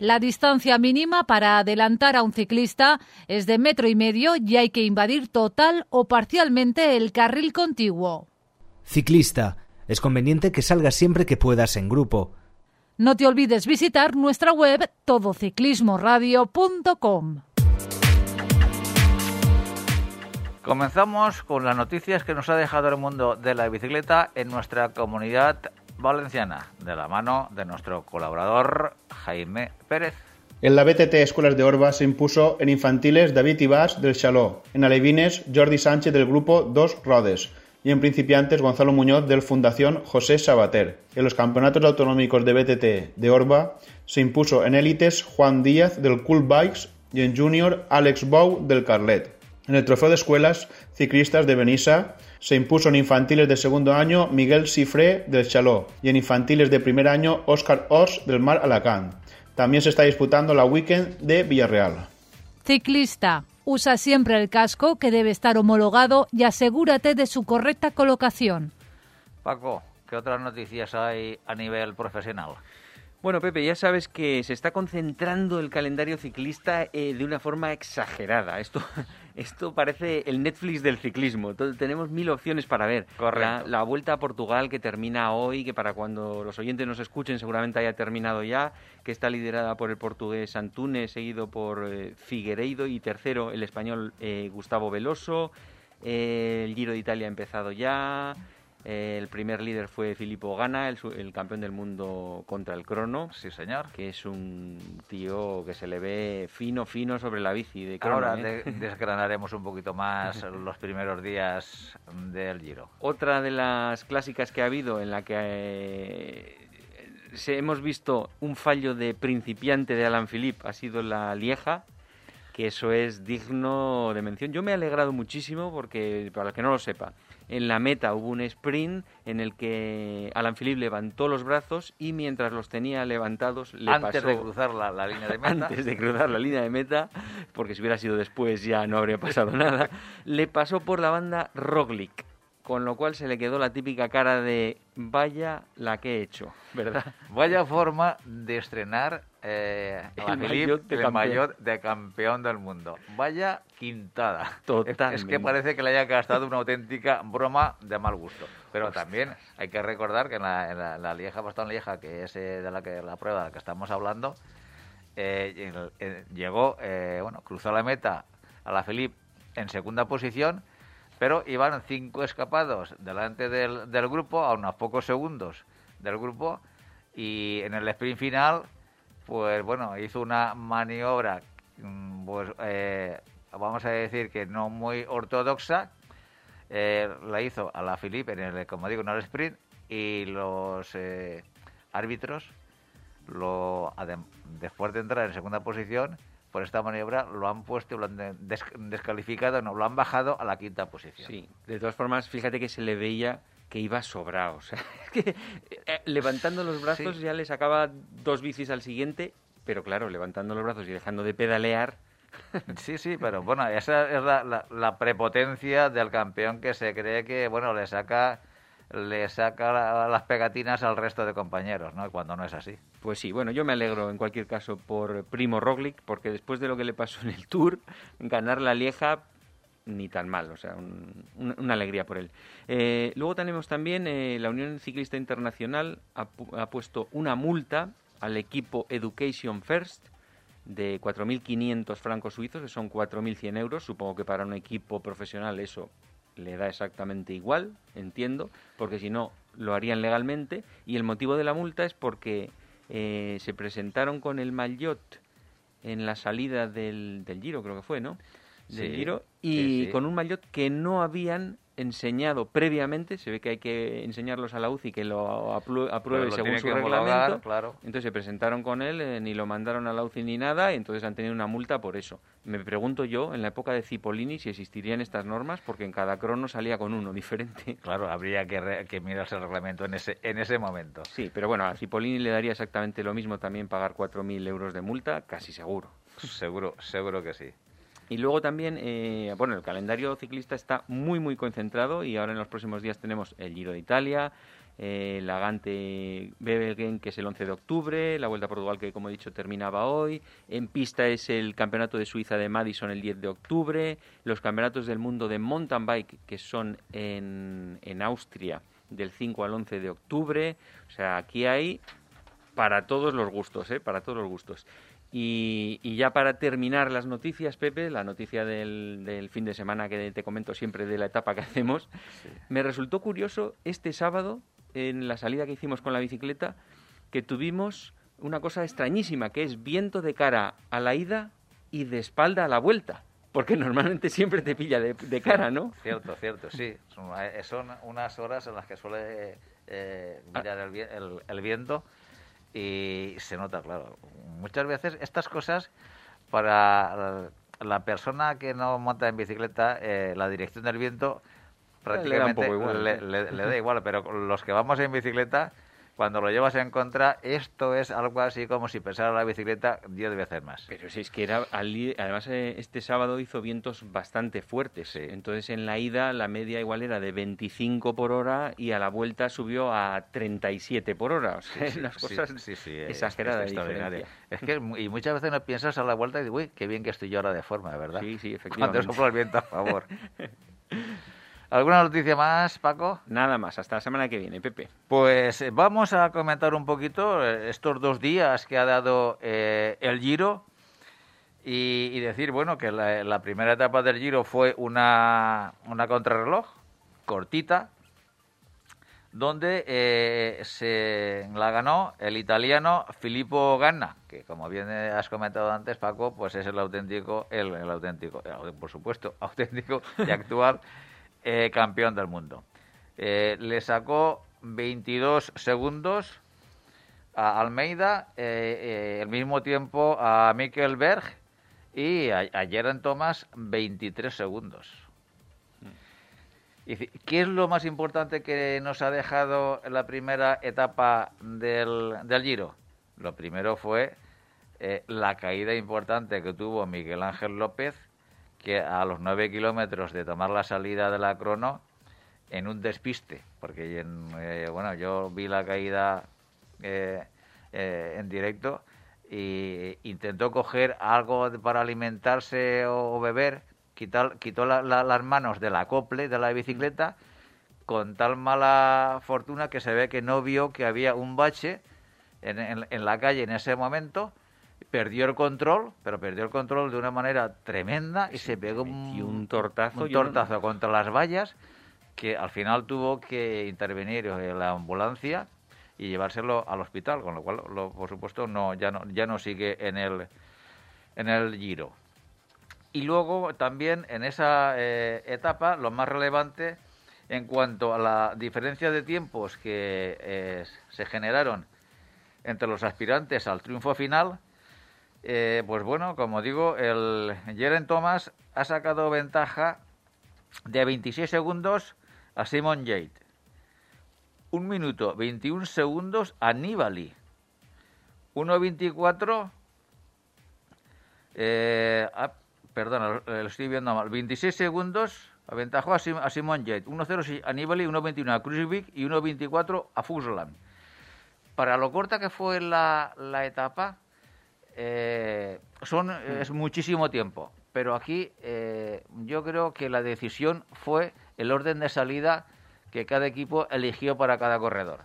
La distancia mínima para adelantar a un ciclista es de metro y medio y hay que invadir total o parcialmente el carril contiguo. Ciclista. Es conveniente que salgas siempre que puedas en grupo. No te olvides visitar nuestra web todociclismoradio.com. Comenzamos con las noticias que nos ha dejado el mundo de la bicicleta en nuestra comunidad valenciana, de la mano de nuestro colaborador Jaime Pérez. En la BTT Escuelas de Orba se impuso en infantiles David Ibas del Chaló, en alevines Jordi Sánchez del grupo Dos Rodes y en principiantes Gonzalo Muñoz del Fundación José Sabater. En los campeonatos autonómicos de BTT de Orba se impuso en élites Juan Díaz del Cool Bikes y en junior Alex Bou del Carlet. En el trofeo de escuelas ciclistas de Benissa se impuso en infantiles de segundo año Miguel Cifré del Chaló y en infantiles de primer año Óscar Os del Mar Alacant. También se está disputando la Weekend de Villarreal. Ciclista. Usa siempre el casco que debe estar homologado y asegúrate de su correcta colocación. Paco, ¿qué otras noticias hay a nivel profesional? Bueno, Pepe, ya sabes que se está concentrando el calendario ciclista eh, de una forma exagerada. Esto, esto parece el Netflix del ciclismo. Tenemos mil opciones para ver. Correcto. La, la Vuelta a Portugal que termina hoy, que para cuando los oyentes nos escuchen seguramente haya terminado ya, que está liderada por el portugués Antunes, seguido por eh, Figueiredo y tercero el español eh, Gustavo Veloso. Eh, el Giro de Italia ha empezado ya. Eh, el primer líder fue Filippo Gana, el, campeón del mundo contra el crono Sí, señor. que es un tío que se le ve fino, fino sobre la bici de crono. Ahora ¿eh? de- desgranaremos un poquito más los primeros días del Giro. Otra de las clásicas que ha habido en la que eh, se, hemos visto un fallo de principiante de Alan Philippe ha sido la Lieja, que eso es digno de mención. Yo me he alegrado muchísimo porque, para el que no lo sepa, en la meta hubo un sprint en el que Alan Philippe levantó los brazos y mientras los tenía levantados le Antes pasó... de cruzar la, la línea de meta. antes de cruzar la línea de meta, porque si hubiera sido después ya no habría pasado nada, le pasó por la banda Roglic, con lo cual se le quedó la típica cara de vaya la que he hecho, ¿verdad? Vaya forma de estrenar eh, a El Philippe maillot de el de campeón del mundo. Vaya quintada. Es- Es, que parece que le haya gastado una auténtica broma de mal gusto. Pero también hay que recordar que en la, en la, la Lieja Bastón Lieja, que es eh, de la que la prueba de la que estamos hablando, eh, eh, llegó, eh, bueno, cruzó la meta a la Philippe en segunda posición, pero iban cinco escapados delante del, del grupo, a unos pocos segundos del grupo, y en el sprint final, pues bueno, hizo una maniobra, mm, pues eh, vamos a decir que no muy ortodoxa, eh, la hizo a la Philippe en el, como digo, en el sprint, y los eh, árbitros, lo, después de entrar en segunda posición, por esta maniobra lo han puesto, lo han de- des- descalificado, no, lo han bajado a la quinta posición. Sí, de todas formas, fíjate que se le veía que iba sobrado. O sea, es que eh, levantando los brazos Sí. ya le sacaba dos bicis al siguiente, pero claro, levantando los brazos y dejando de pedalear, Sí, sí, pero bueno, esa es la, la- la prepotencia del campeón que se cree que, bueno, le saca le saca la- las pegatinas al resto de compañeros, ¿no? Cuando no es así. Pues sí, bueno, yo me alegro en cualquier caso por Primo Roglic, porque después de lo que le pasó en el Tour, ganar la Lieja ni tan mal, o sea, un- un- una alegría por él. Eh, luego tenemos también eh, la Unión Ciclista Internacional ha, ha puesto una multa al equipo Education First de 4.500 francos suizos, que son 4.100 euros. Supongo que para un equipo profesional eso le da exactamente igual, entiendo, porque si no lo harían legalmente. Y el motivo de la multa es porque eh, se presentaron con el maillot en la salida del, del Giro, creo que fue, ¿no? Del Sí, Giro, sí, y sí. con un maillot que no habían enseñado previamente, se ve que hay que enseñarlos a la UCI que lo apruebe según su reglamento. claro. Entonces se presentaron con él, eh, ni lo mandaron a la UCI ni nada, y entonces han tenido una multa por eso. Me pregunto yo, en la época de Cipollini, si existirían estas normas, porque en cada crono salía con uno diferente. Claro, habría que, re- que mirarse el reglamento en ese, en ese momento. Sí, pero bueno, a Cipollini le daría exactamente lo mismo también pagar 4.000 euros de multa, casi seguro. Seguro, seguro que sí. Y luego también, eh, bueno, el calendario ciclista está muy, muy concentrado y ahora en los próximos días tenemos el Giro de Italia, eh, el Agante Bebelgen, que es el 11 de octubre, la Vuelta a Portugal, que como he dicho terminaba hoy, en pista es el Campeonato de Suiza de Madison el 10 de octubre, los Campeonatos del Mundo de Mountain Bike, que son en, en Austria del 5 al 11 de octubre, o sea, aquí hay para todos los gustos, ¿eh? Para todos los gustos. Y, y ya para terminar las noticias, Pepe, la noticia del, del fin de semana que te comento siempre de la etapa que hacemos, me resultó curioso este sábado, en la salida que hicimos con la bicicleta, que tuvimos una cosa extrañísima, que es viento de cara a la ida y de espalda a la vuelta. Porque normalmente siempre te pilla de, de cara, ¿no? Cierto, cierto, sí. Son, eh, son unas horas en las que suele eh, mirar el, el- el viento y se nota, claro. Muchas veces estas cosas, para la persona que no monta en bicicleta, eh, la dirección del viento Le da prácticamente igual, le, sí. le- le da igual, pero los que vamos en bicicleta, cuando lo llevas en contra, esto es algo así como si pesara la bicicleta 10 veces más. Pero si es que era, además eh, este sábado hizo vientos bastante fuertes. Sí. Entonces en la ida la media igual era de 25 por hora y a la vuelta subió a 37 por hora. O sea, Sí, unas sí, cosas es- exageradas. es que y muchas veces no piensas a la vuelta y dices, uy, qué bien que estoy yo ahora de forma, ¿verdad? Sí, sí, Cuando efectivamente. sopla el viento a favor. ¿Alguna noticia más, Paco? Nada más, hasta la semana que viene, Pepe. Pues eh, vamos a comentar un poquito eh, estos dos días que ha dado eh, el Giro y, y decir, bueno, que la, la primera etapa del Giro fue una, una contrarreloj cortita, donde eh, se la ganó el italiano Filippo Ganna, que como bien eh, has comentado antes, Paco, pues es el auténtico, el, el auténtico, por supuesto, auténtico y actual eh, campeón del mundo. Eh, le sacó 22 segundos a Almeida, eh, al mismo tiempo a Mikkel Berg y a, a Geraint Thomas 23 segundos. ¿Qué es lo más importante que nos ha dejado la primera etapa del, del Giro? Lo primero fue la caída importante que tuvo Miguel Ángel López, que a los nueve kilómetros de tomar la salida de la crono, en un despiste, porque en, eh, bueno, yo vi la caída eh, eh, en directo y intentó coger algo para alimentarse o, beber, quitó la- la- las manos del acople de la bicicleta con tal mala fortuna que se ve que no vio que había un bache en- en la calle en ese momento, perdió el control, pero perdió el control de una manera tremenda y se pegó un, un tortazo, un no- tortazo contra las vallas que al final tuvo que intervenir eh, la ambulancia y llevárselo al hospital, con lo cual, lo- por supuesto, no ya no ya no sigue en el en el Giro. Y luego también en esa eh, etapa lo más relevante en cuanto a la diferencia de tiempos que eh, se generaron entre los aspirantes al triunfo final, eh, pues bueno, como digo, el Jeren Thomas ha sacado ventaja de 26 segundos a Simon Yates. Un minuto 21 segundos a Nibali. 1.24. Eh, ah, perdona, lo, estoy viendo mal. 26 segundos aventajó a, Sim- a Simon Yates. 1.0 sí, a Nibali, 1.21 a Kruijswijk y 1.24 a Fuxland. Para lo corta que fue la, la etapa, eh, son, es muchísimo tiempo. Pero aquí eh, yo creo que la decisión fue el orden de salida que cada equipo eligió para cada corredor.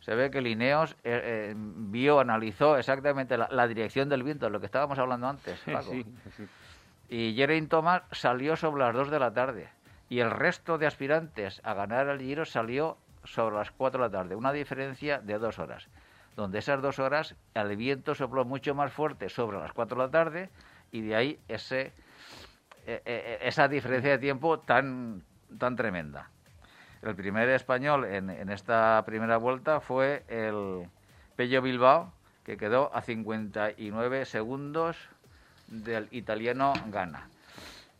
Se ve que Lineos eh, eh, vio, analizó exactamente la, dirección del viento, lo que estábamos hablando antes, Paco. Y Geraint Thomas salió sobre las 2 de la tarde. Y el resto de aspirantes a ganar el Giro salió sobre las 4 de la tarde. Una diferencia de dos horas. Donde esas dos horas el viento sopló mucho más fuerte sobre las 4 de la tarde y de ahí ese, e, e, esa diferencia de tiempo tan, tan tremenda. El primer español en, en esta primera vuelta fue el Pello Bilbao, que quedó a 59 segundos del italiano Gana.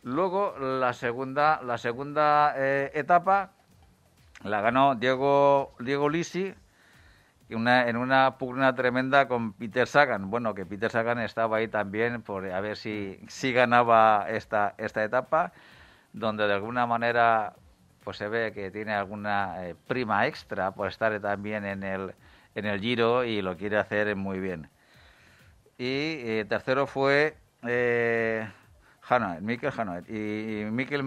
Luego la segunda, la segunda eh, etapa la ganó Diego, Diego Lisi una, en una pugna tremenda con Peter Sagan. Bueno, que Peter Sagan estaba ahí también por a ver si, si ganaba esta, esta etapa, donde de alguna manera pues se ve que tiene alguna eh, prima extra por estar también en el, en el Giro y lo quiere hacer muy bien. Y eh, tercero fue eh, Mikel Hanoet, y, Mikel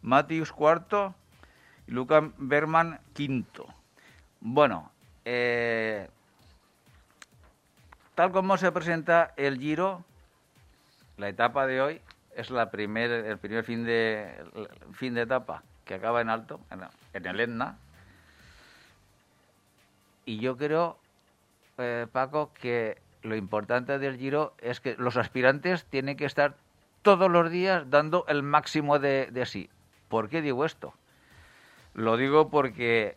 Matthews, cuarto, y Luca Berman quinto. Bueno, eh, tal como se presenta el Giro, la etapa de hoy es el primer fin de, fin de etapa que acaba en alto, en, el Etna. Y yo creo, eh, Paco, que lo importante del Giro es que los aspirantes tienen que estar todos los días dando el máximo de, de sí. ¿Por qué digo esto? Lo digo porque,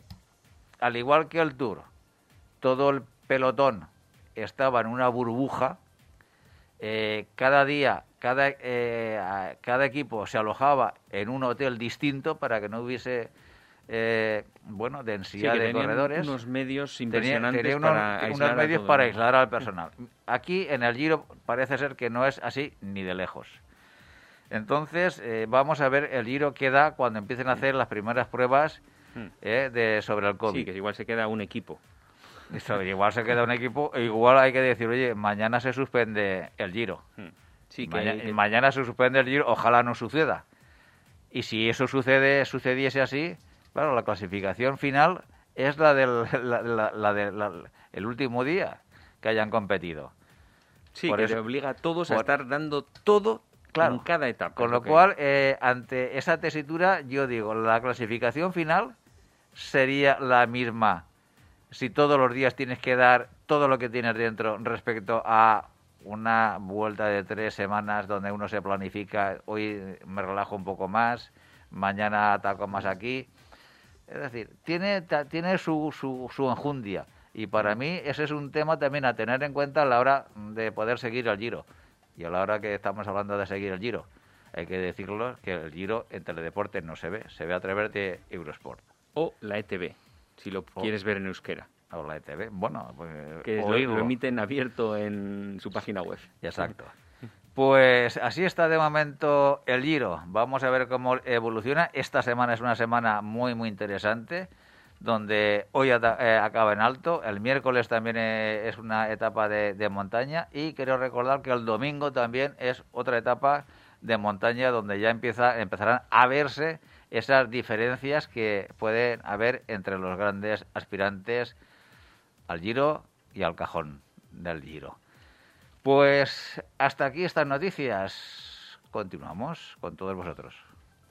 al igual que el Tour, todo el pelotón estaba en una burbuja, eh, cada día, cada, eh, cada equipo se alojaba en un hotel distinto para que no hubiese eh, bueno, densidad de corredores. Unos medios impresionantes unos, para, aislar medios para aislar al personal. Aquí en el Giro parece ser que no es así ni de lejos. Entonces, eh, vamos a ver el Giro que da cuando empiecen a hacer las primeras pruebas hmm. eh, de, sobre el COVID. Sí, que igual se queda un equipo. Igual se queda un equipo, igual hay que decir, oye, mañana se suspende el Giro. Hmm. Sí, que mañana se suspende el Giro, ojalá no suceda. Y si eso sucede, sucediese así, Claro, la clasificación final es la del el último día que hayan competido. Sí, que eso, obliga a todos a estar dando todo en cada etapa. Con lo cual, eh, ante esa tesitura, yo digo, la clasificación final sería la misma si todos los días tienes que dar todo lo que tienes dentro respecto a una vuelta de tres semanas donde uno se planifica, hoy me relajo un poco más, mañana ataco más aquí. Es decir, tiene, tiene su, su, su enjundia. Y para mí ese es un tema también a tener en cuenta a la hora de poder seguir el Giro. Y a la hora que estamos hablando de seguir el Giro, hay que decirlo que el Giro en teledeporte no se ve, se ve a través de Eurosport. O la ETV, si lo quieres ver en euskera. O la ETV, bueno, pues, que lo, emiten abierto en su página web. Exacto. Pues así está de momento el Giro. Vamos a ver cómo evoluciona. Esta semana es una semana muy, muy interesante, donde hoy eh, acaba en alto, el miércoles también eh, es una etapa de, montaña y quiero recordar que el domingo también es otra etapa de montaña donde ya empieza, empezarán a verse esas diferencias que pueden haber entre los grandes aspirantes al Giro y al cajón del Giro. Pues hasta aquí estas noticias. Continuamos con todos vosotros.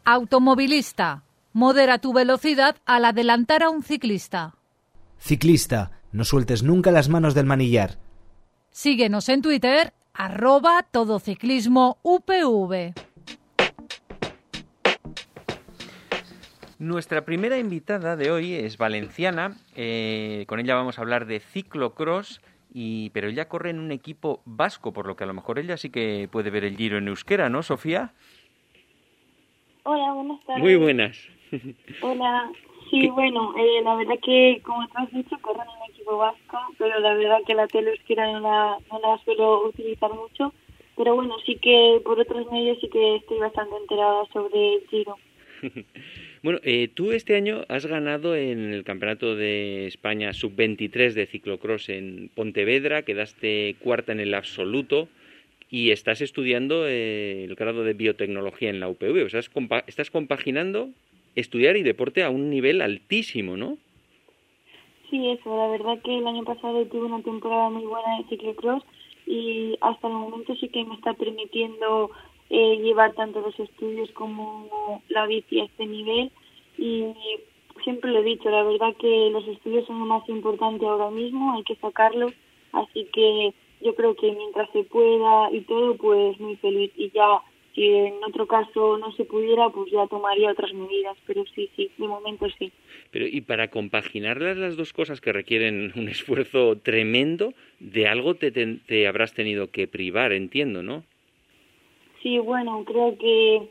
Automovilista. Modera tu velocidad al adelantar a un ciclista. Ciclista. No sueltes nunca las manos del manillar. Síguenos en Twitter, arroba todociclismo UPV. Nuestra primera invitada de hoy es valenciana. Eh, con ella vamos a hablar de ciclocross y, pero ella corre en un equipo vasco, por lo que a lo mejor ella sí que puede ver el giro en euskera, ¿no, Sofía? Hola, buenas tardes. Muy buenas. Hola, sí, bueno, eh, la verdad que, como tú has dicho, corro en un equipo vasco, pero la verdad que la tele euskera no la, no la suelo utilizar mucho. Pero bueno, sí que por otros medios sí que estoy bastante enterada sobre el giro. Bueno, eh, tú este año has ganado en el Campeonato de España Sub-23 de ciclocross en Pontevedra, quedaste cuarta en el absoluto y estás estudiando eh, el grado de biotecnología en la UPV. O sea, estás compaginando estudiar y deporte a un nivel altísimo, ¿no? Sí, eso, la verdad que el año pasado tuve una temporada muy buena de ciclocross y hasta el momento sí que me está permitiendo eh, llevar tanto los estudios como la bici a este nivel y siempre lo he dicho, la verdad que los estudios son lo más importante ahora mismo, hay que sacarlos, así que yo creo que mientras se pueda y todo, pues muy feliz y ya si en otro caso no se pudiera, pues ya tomaría otras medidas, pero sí, sí, de momento sí. Pero y para compaginar las dos cosas que requieren un esfuerzo tremendo, de algo te, te habrás tenido que privar, entiendo, ¿no? Sí, bueno, creo que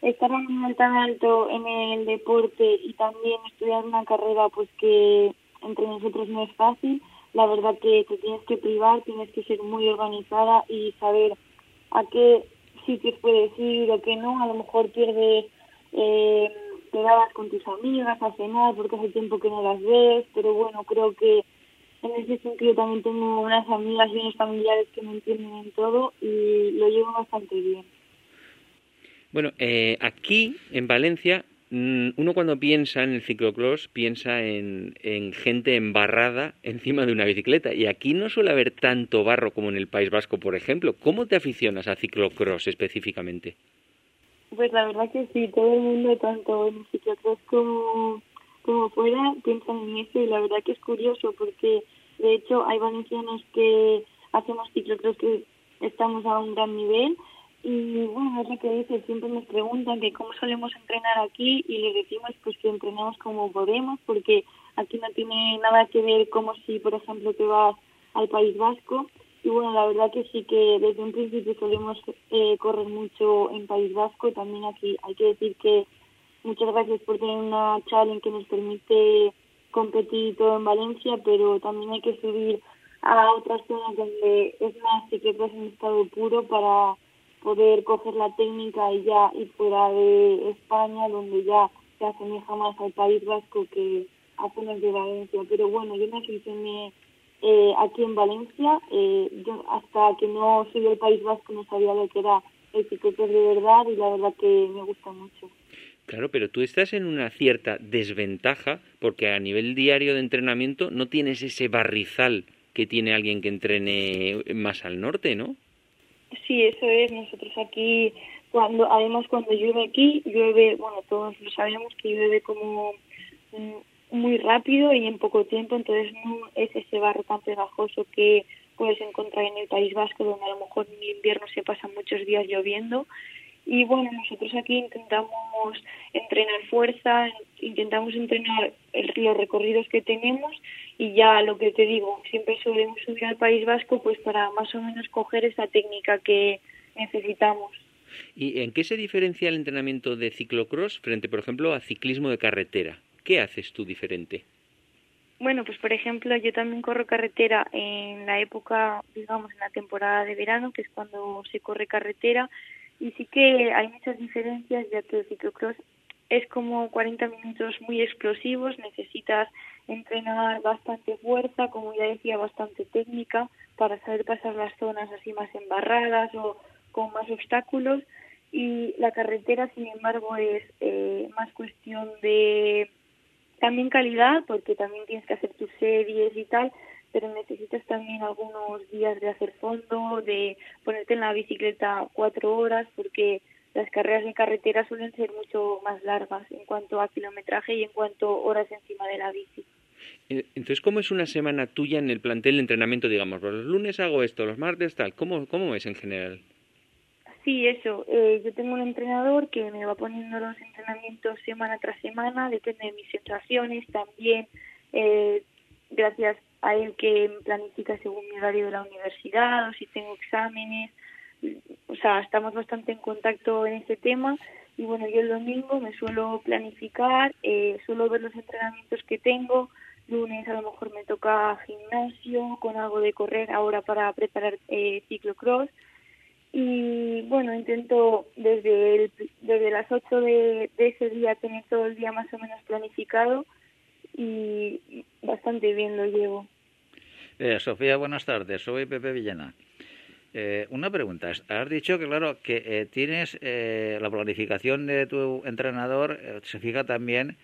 estar a un tan alto en el deporte y también estudiar una carrera pues que entre nosotros no es fácil, la verdad que te tienes que privar, tienes que ser muy organizada y saber a qué sitios puedes ir o qué no, a lo mejor pierdes eh, quedadas con tus amigas a cenar porque hace tiempo que no las ves, pero bueno, creo que en ese sentido también tengo unas amigas y unos familiares que me entienden en todo y lo llevo bastante bien. Bueno, eh, aquí en Valencia, mm, uno cuando piensa en el ciclocross piensa en, en, gente embarrada encima de una bicicleta. Y aquí no suele haber tanto barro como en el País Vasco, por ejemplo. ¿Cómo te aficionas a ciclocross específicamente? Pues la verdad que sí, todo el mundo, tanto en ciclocross como, como fuera, piensan en eso. Y la verdad que es curioso porque, de hecho, hay valencianos que hacemos ciclocross que estamos a un gran nivel y bueno, es lo que dice, siempre nos preguntan que cómo solemos entrenar aquí y les decimos pues que entrenamos como podemos porque aquí no tiene nada que ver como si, por ejemplo, te vas al País Vasco. Y bueno, la verdad que sí que desde un principio solemos eh, correr mucho en País Vasco. También aquí hay que decir que muchas gracias por tener una challenge que nos permite competir todo en Valencia, pero también hay que subir a otras zonas donde es más que es en estado puro para poder coger la técnica y ya ir fuera de España, donde ya se asemeja más al País Vasco que a zonas de Valencia. Pero bueno, yo me aficioné eh, aquí en Valencia. Eh, yo hasta que no soy del País Vasco no sabía lo que era el ciclocross de verdad y la verdad que me gusta mucho. Claro, pero tú estás en una cierta desventaja porque a nivel diario de entrenamiento no tienes ese barrizal que tiene alguien que entrene más al norte, ¿no? Sí, eso es. Nosotros aquí, cuando además cuando llueve aquí, llueve, bueno, todos lo sabemos que llueve como mm, muy rápido y en poco tiempo, entonces no es ese barro tan pegajoso que puedes encontrar en el País Vasco, donde a lo mejor en invierno se pasan muchos días lloviendo. Y bueno, nosotros aquí intentamos entrenar fuerza, intentamos entrenar el, los recorridos que tenemos y ya lo que te digo, siempre solemos subir al País Vasco pues para más o menos coger esa técnica que necesitamos. ¿Y en qué se diferencia el entrenamiento de ciclocross frente, por ejemplo, a ciclismo de carretera? ¿Qué haces tú diferente? Bueno, pues por ejemplo, yo también corro carretera en la época, digamos, en la temporada de verano, que es cuando se corre carretera, y sí que hay muchas diferencias, ya que el ciclocross es como 40 minutos muy explosivos, necesitas entrenar bastante fuerza, como ya decía, bastante técnica para saber pasar las zonas así más embarradas o con más obstáculos. Y la carretera, sin embargo, es eh, más cuestión de también calidad, porque también tienes que hacer tus series y tal, pero necesitas también algunos días de hacer fondo, de ponerte en la bicicleta cuatro horas, porque las carreras en carretera suelen ser mucho más largas en cuanto a kilometraje y en cuanto a horas encima de la bici. Eh, entonces, ¿cómo es una semana tuya en el plantel de entrenamiento? Digamos, los lunes hago esto, los martes tal. ¿Cómo, cómo es en general? Sí, eso. Eh, yo tengo un entrenador que me va poniendo los entrenamientos semana tras semana, depende de mis sensaciones también. Eh, gracias a él que planifica según mi horario de la universidad o si tengo exámenes. O sea, estamos bastante en contacto en este tema. Y bueno, yo el domingo me suelo planificar, eh, suelo ver los entrenamientos que tengo, lunes a lo mejor me toca gimnasio con algo de correr ahora para preparar eh, ciclocross. Y bueno, intento desde, desde las 8 de, de ese día tener todo el día más o menos planificado y bastante bien lo llevo. Eh, Sofía, buenas tardes. Soy Pepe Villena. Eh, una pregunta. Has dicho que, claro, que eh, tienes eh, la planificación de tu entrenador, se fija también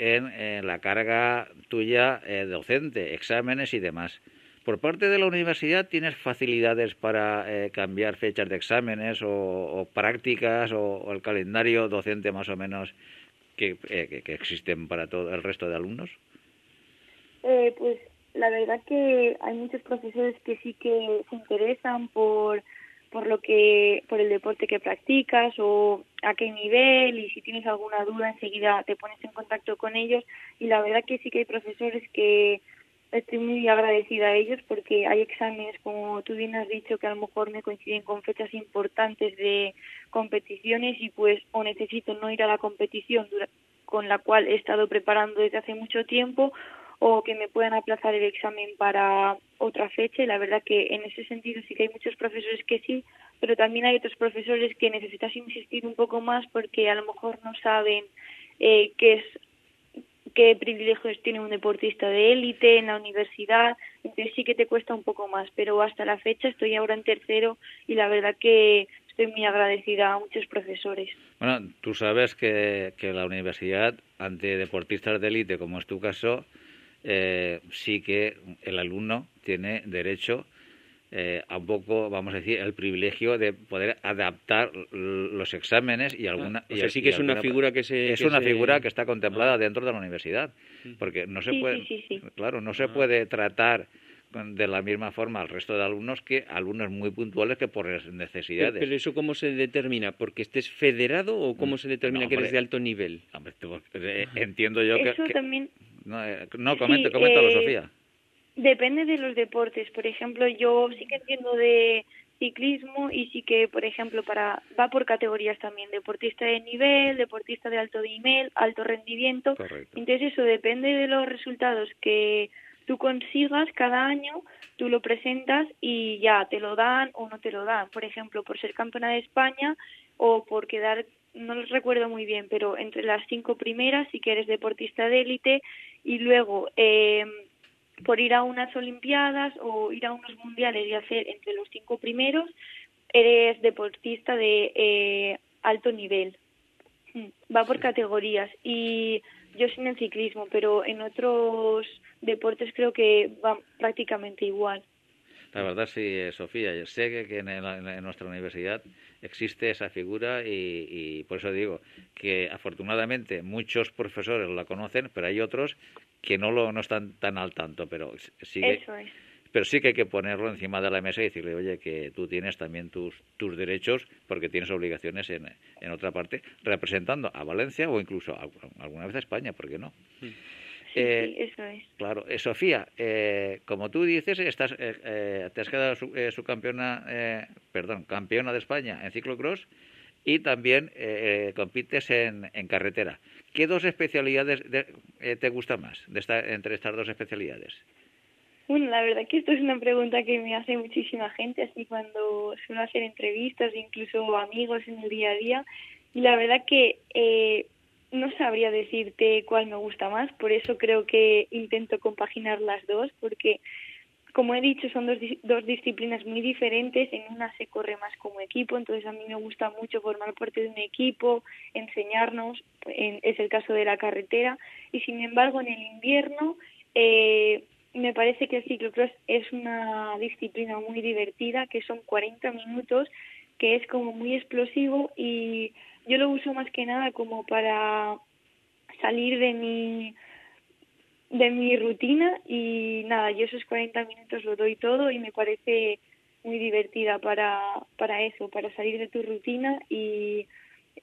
en, la carga tuya eh, docente, exámenes y demás. Por parte de la universidad, ¿tienes facilidades para eh, cambiar fechas de exámenes o, prácticas o, el calendario docente más o menos que, eh, que, existen para todo el resto de alumnos? pues la verdad que hay muchos profesores que sí que se interesan por por lo que por el deporte que practicas o a qué nivel y si tienes alguna duda enseguida te pones en contacto con ellos. Y la verdad que sí que hay profesores que estoy muy agradecida a ellos porque hay exámenes como tú bien has dicho que a lo mejor me coinciden con fechas importantes de competiciones y pues o necesito no ir a la competición con la cual he estado preparando desde hace mucho tiempo o que me puedan aplazar el examen para otra fecha la verdad que en ese sentido sí que hay muchos profesores que sí, pero también hay otros profesores que necesitas insistir un poco más porque a lo mejor no saben eh, qué es qué privilegios tiene un deportista de élite en la universidad, entonces sí que te cuesta un poco más, pero hasta la fecha estoy ahora en tercero y la verdad que estoy muy agradecida a muchos profesores. Bueno, tú sabes que, que la universidad, ante deportistas de élite, como es tu caso, eh, sí que el alumno tiene derecho eh, a un poco, vamos a decir, el privilegio de poder adaptar los exámenes y alguna. y, sí que es una figura que se. Es una figura que está contemplada ah. dentro de la universidad, porque no se puede, claro, no se ah. puede tratar de la misma forma al resto de alumnos que alumnos muy puntuales que por necesidades. Pero, eso cómo se determina, porque estés federado o cómo se determina que eres de alto nivel. Eh, entiendo yo eso que, también no, eh, no comenta, coméntalo, eh, Sofía. Depende de los deportes. Por ejemplo, yo sí que entiendo de ciclismo y sí que, por ejemplo, para va por categorías también, deportista de nivel, deportista de alto nivel, alto rendimiento. Entonces eso depende de los resultados que tú consigas cada año, tú lo presentas y ya te lo dan o no te lo dan. Por ejemplo, por ser campeona de España o por quedar no los recuerdo muy bien, pero entre las cinco primeras sí que eres deportista de élite y luego eh, por ir a unas Olimpiadas o ir a unos mundiales y hacer entre los cinco primeros, eres deportista de eh, alto nivel. Mm, va por categorías y yo soy en ciclismo, pero en otros deportes creo que va prácticamente igual. La verdad sí, eh, Sofía, yo sé que, en, nuestra universidad existe esa figura y, por eso digo que afortunadamente muchos profesores la conocen, pero hay otros que no lo no están tan al tanto, pero sí que, pero sí que hay que ponerlo encima de la mesa y decirle, oye, que tú tienes también tus, tus derechos porque tienes obligaciones en, en otra parte, representando a Valencia o incluso alguna vez a España, ¿por qué no? Eh, sí, eso es. Claro, eh, Sofía, eh, como tú dices, estás, te has quedado su, campeona, perdón, campeona de España en ciclocross y también compites en, en, carretera. ¿Qué dos especialidades te gustan más de entre estas dos especialidades? Bueno, la verdad que esto es una pregunta que me hace muchísima gente, así cuando suelo hacer entrevistas, incluso amigos en el día a día. Y la verdad que no sabría decirte cuál me gusta más, por eso creo que intento compaginar las dos, porque como he dicho son dos, dos disciplinas muy diferentes, en una se corre más como equipo, entonces a mí me gusta mucho formar parte de un equipo, enseñarnos, es el caso de la carretera, y sin embargo en el invierno eh, me parece que el ciclocross es una disciplina muy divertida, que son 40 minutos, que es como muy explosivo y yo lo uso más que nada como para salir de mi de mi rutina y nada, yo esos 40 minutos lo doy todo y me parece muy divertida para, para eso, para salir de tu rutina y,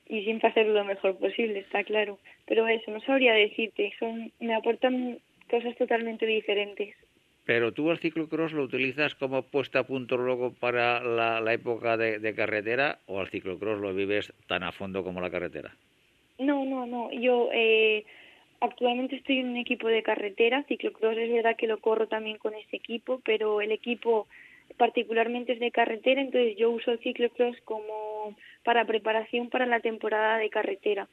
y siempre hacerlo lo mejor posible, está claro. Pero eso, no sabría decirte, son, me aportan cosas totalmente diferentes. Pero tú el ciclocross lo utilizas como puesta a punto luego para la, época de, carretera o el ciclocross lo vives tan a fondo como la carretera? No, no, no. Yo eh, actualmente estoy en un equipo de carretera. Ciclocross es verdad que lo corro también con ese equipo, pero el equipo particularmente es de carretera, entonces yo uso el ciclocross como para preparación para la temporada de carretera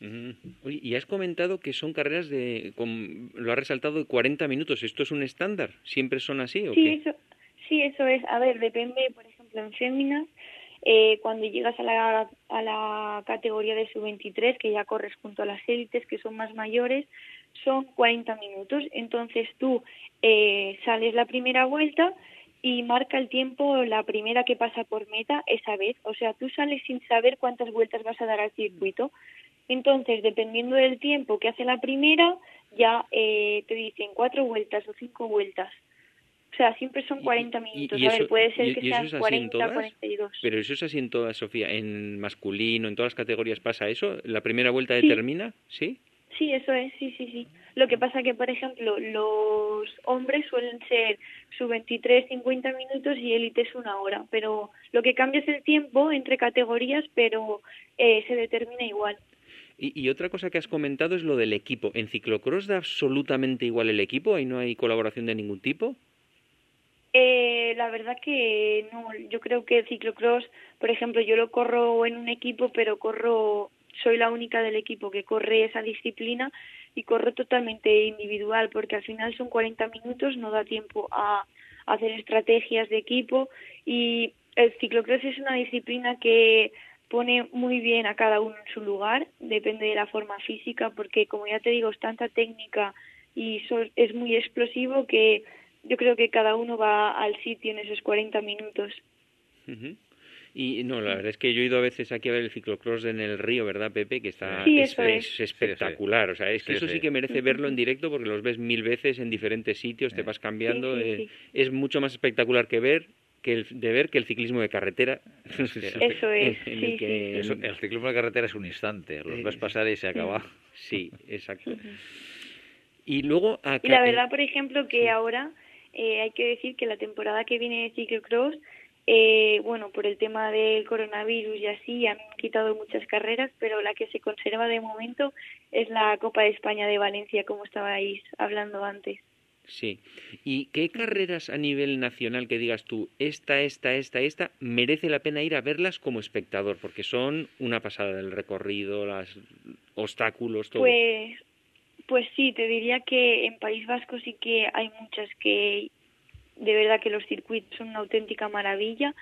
y has comentado que son carreras de, lo has resaltado, de 40 minutos. ¿Esto es un estándar? ¿Siempre son así o sí, Eso, sí, eso es. A ver, depende, por ejemplo, en féminas eh, cuando llegas a la, a la categoría de sub-23, que ya corres junto a las élites, que son más mayores, son 40 minutos. Entonces tú eh, sales la primera vuelta y marca el tiempo la primera que pasa por meta esa vez. O sea, tú sales sin saber cuántas vueltas vas a dar al circuito. Entonces, dependiendo del tiempo que hace la primera, ya eh, te dicen cuatro vueltas o cinco vueltas. O sea, siempre son 40 minutos. a ver, puede ser que sean 40, 42. Pero eso es así en todas, Sofía. En masculino, en todas las categorías pasa eso. ¿La primera vuelta determina? ¿Sí? Sí, eso es, sí, sí, sí. Lo que pasa que, por ejemplo, los hombres suelen ser su 23, 50 minutos y élite es una hora, pero lo que cambia es el tiempo entre categorías, pero eh, se determina igual. Y, y, otra cosa que has comentado es lo del equipo. ¿En ciclocross da absolutamente igual el equipo? ¿Ahí no hay colaboración de ningún tipo? Eh, la verdad que no. Yo creo que ciclocross, por ejemplo, yo lo corro en un equipo, pero corro soy la única del equipo que corre esa disciplina y corro totalmente individual porque al final son 40 minutos, no da tiempo a, hacer estrategias de equipo y el ciclocross es una disciplina que pone muy bien a cada uno en su lugar, depende de la forma física porque como ya te digo es tanta técnica y es muy explosivo que yo creo que cada uno va al sitio en esos 40 minutos. Y no, la verdad es que yo he ido a veces aquí a ver el ciclocross en el río, ¿verdad, Pepe? Que está es, espectacular. O sea, es que eso sí que merece verlo en directo porque los ves mil veces en diferentes sitios, te vas cambiando. Eh, es mucho más espectacular que ver que el, de ver que el ciclismo de carretera. Eso es. el ciclismo de carretera es un instante, los ves pasar y se acaba. Sí, exacto. Y luego. Y la verdad, por ejemplo, que ahora eh, hay que decir que la temporada que viene de ciclocross eh, bueno, por el tema del coronavirus y así han quitado muchas carreras, pero la que se conserva de momento es la Copa de España de Valencia, como estabais hablando antes. Sí. ¿Y qué carreras a nivel nacional que digas tú, esta, esta, esta, esta, merece la pena ir a verlas como espectador? Porque son una pasada del recorrido, los obstáculos, todo. Pues, pues sí, te diría que en País Vasco sí que hay muchas que de verdad que los circuitos son una auténtica maravilla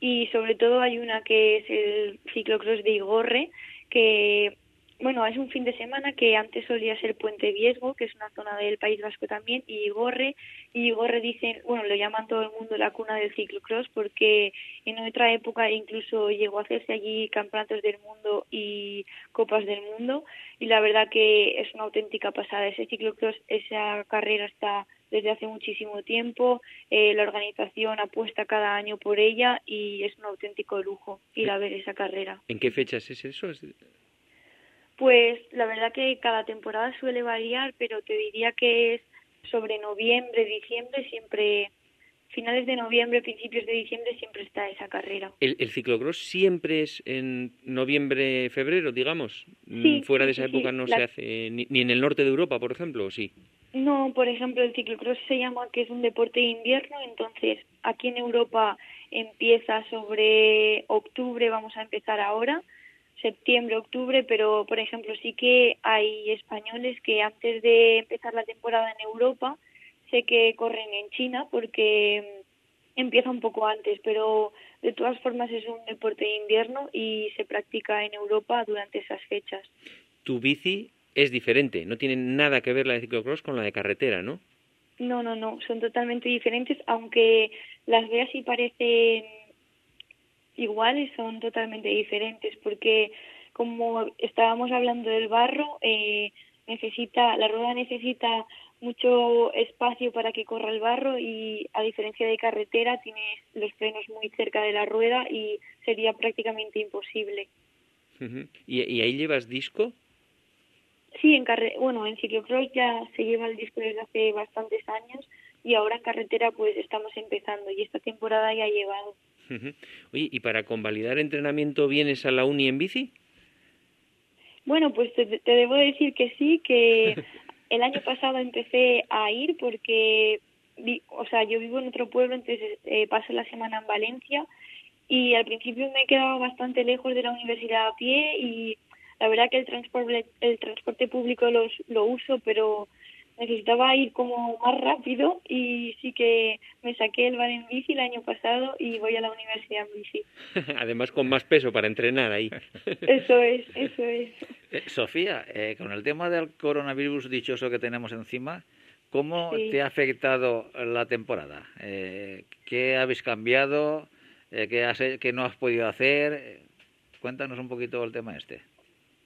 y sobre todo hay una que es el ciclocross de Igorre que bueno, es un fin de semana que antes solía ser Puente Viesgo, que es una zona del País Vasco también, y Igorre, y Igorre dicen, bueno, lo llaman todo el mundo la cuna del ciclocross porque en otra época incluso llegó a hacerse allí campeonatos del mundo y copas del mundo, y la verdad que es una auténtica pasada. Ese ciclocross, esa carrera está desde hace muchísimo tiempo. Eh, la organización apuesta cada año por ella y es un auténtico lujo ir a ver esa carrera. ¿En qué fechas es eso? Pues la verdad que cada temporada suele variar, pero te diría que es sobre noviembre, diciembre, siempre finales de noviembre, principios de diciembre siempre está esa carrera. ¿El, el ciclocross siempre es en noviembre, febrero, digamos? Mm, Fuera de esa época no se hace, ni, ni, en el norte de Europa, por ejemplo, ¿o sí? No, por ejemplo, el ciclocross se llama que es un deporte de invierno, entonces aquí en Europa empieza sobre octubre, vamos a empezar ahora, septiembre, octubre, pero por ejemplo sí que hay españoles que antes de empezar la temporada en Europa sé que corren en China porque mm, empieza un poco antes, pero de todas formas es un deporte de invierno y se practica en Europa durante esas fechas. ¿Tu bici es diferente, no tiene nada que ver la de ciclocross con la de carretera, ¿no? No, no, no, son totalmente diferentes, aunque las veas y parecen iguales, son totalmente diferentes, porque como estábamos hablando del barro, eh, necesita, la rueda necesita mucho espacio para que corra el barro y a diferencia de carretera tienes los frenos muy cerca de la rueda y sería prácticamente imposible. ¿Y, ¿Y ahí llevas disco? Sí, en carre bueno, en ciclocross ya se lleva el disco desde hace bastantes años y ahora en carretera pues estamos empezando y esta temporada ya ha llevado. Oye, ¿y para convalidar entrenamiento vienes a la uni en bici? Bueno, pues te, debo decir que sí, que el año pasado empecé a ir porque, o sea, yo vivo en otro pueblo, entonces eh, paso la semana en Valencia y al principio me quedaba bastante lejos de la universidad a pie y la verdad que el transporte, el transporte público los, lo uso, pero necesitaba ir como más rápido y sí que me saqué el bar en bici el año pasado y voy a la universidad en bici. Además con más peso para entrenar ahí. eso es, eso es. Eh, Sofía, eh, con el tema del coronavirus dichoso que tenemos encima, ¿cómo te ha afectado la temporada? Eh, ¿Qué habéis cambiado? ¿qué, has, ¿Qué no has podido hacer? Cuéntanos un poquito el tema este.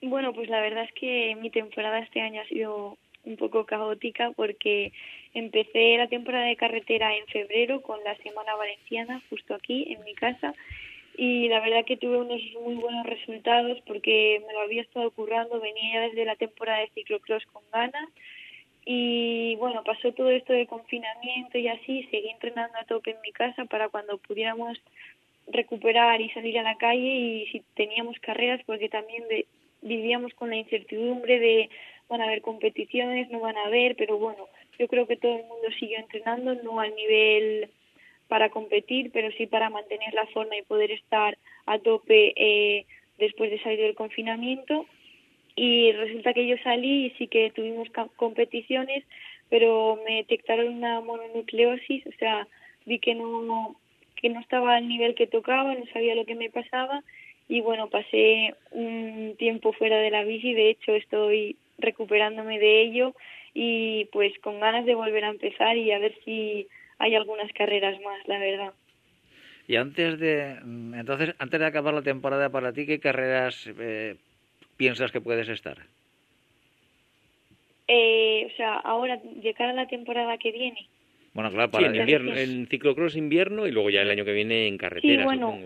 Bueno, pues la verdad es que mi temporada este año ha sido un poco caótica porque empecé la temporada de carretera en febrero con la Semana Valenciana justo aquí en mi casa y la verdad que tuve unos muy buenos resultados porque me lo había estado currando, venía ya desde la temporada de ciclocross con ganas y bueno, pasó todo esto de confinamiento y así, seguí entrenando a tope en mi casa para cuando pudiéramos recuperar y salir a la calle y si teníamos carreras porque también vivíamos con la incertidumbre de van a haber competiciones, no van a haber, pero bueno, yo creo que todo el mundo sigue entrenando, no al nivel para competir, pero sí para mantener la forma y poder estar a tope eh, después de salir del confinamiento. Y resulta que yo salí y sí que tuvimos competiciones, pero me detectaron una mononucleosis, o sea, vi que no que no estaba al nivel que tocaba, no sabía lo que me pasaba y bueno, pasé un tiempo fuera de la bici, de hecho estoy recuperándome de ello y pues con ganas de volver a empezar y a ver si hay algunas carreras más, la verdad. Y antes de entonces antes de acabar la temporada para ti, ¿qué carreras eh, piensas que puedes estar? Eh, o sea, ahora de cara a la temporada que viene. Bueno, claro, para sí, en, invierno, en ciclocross invierno y luego ya el año que viene en carretera. Sí, bueno,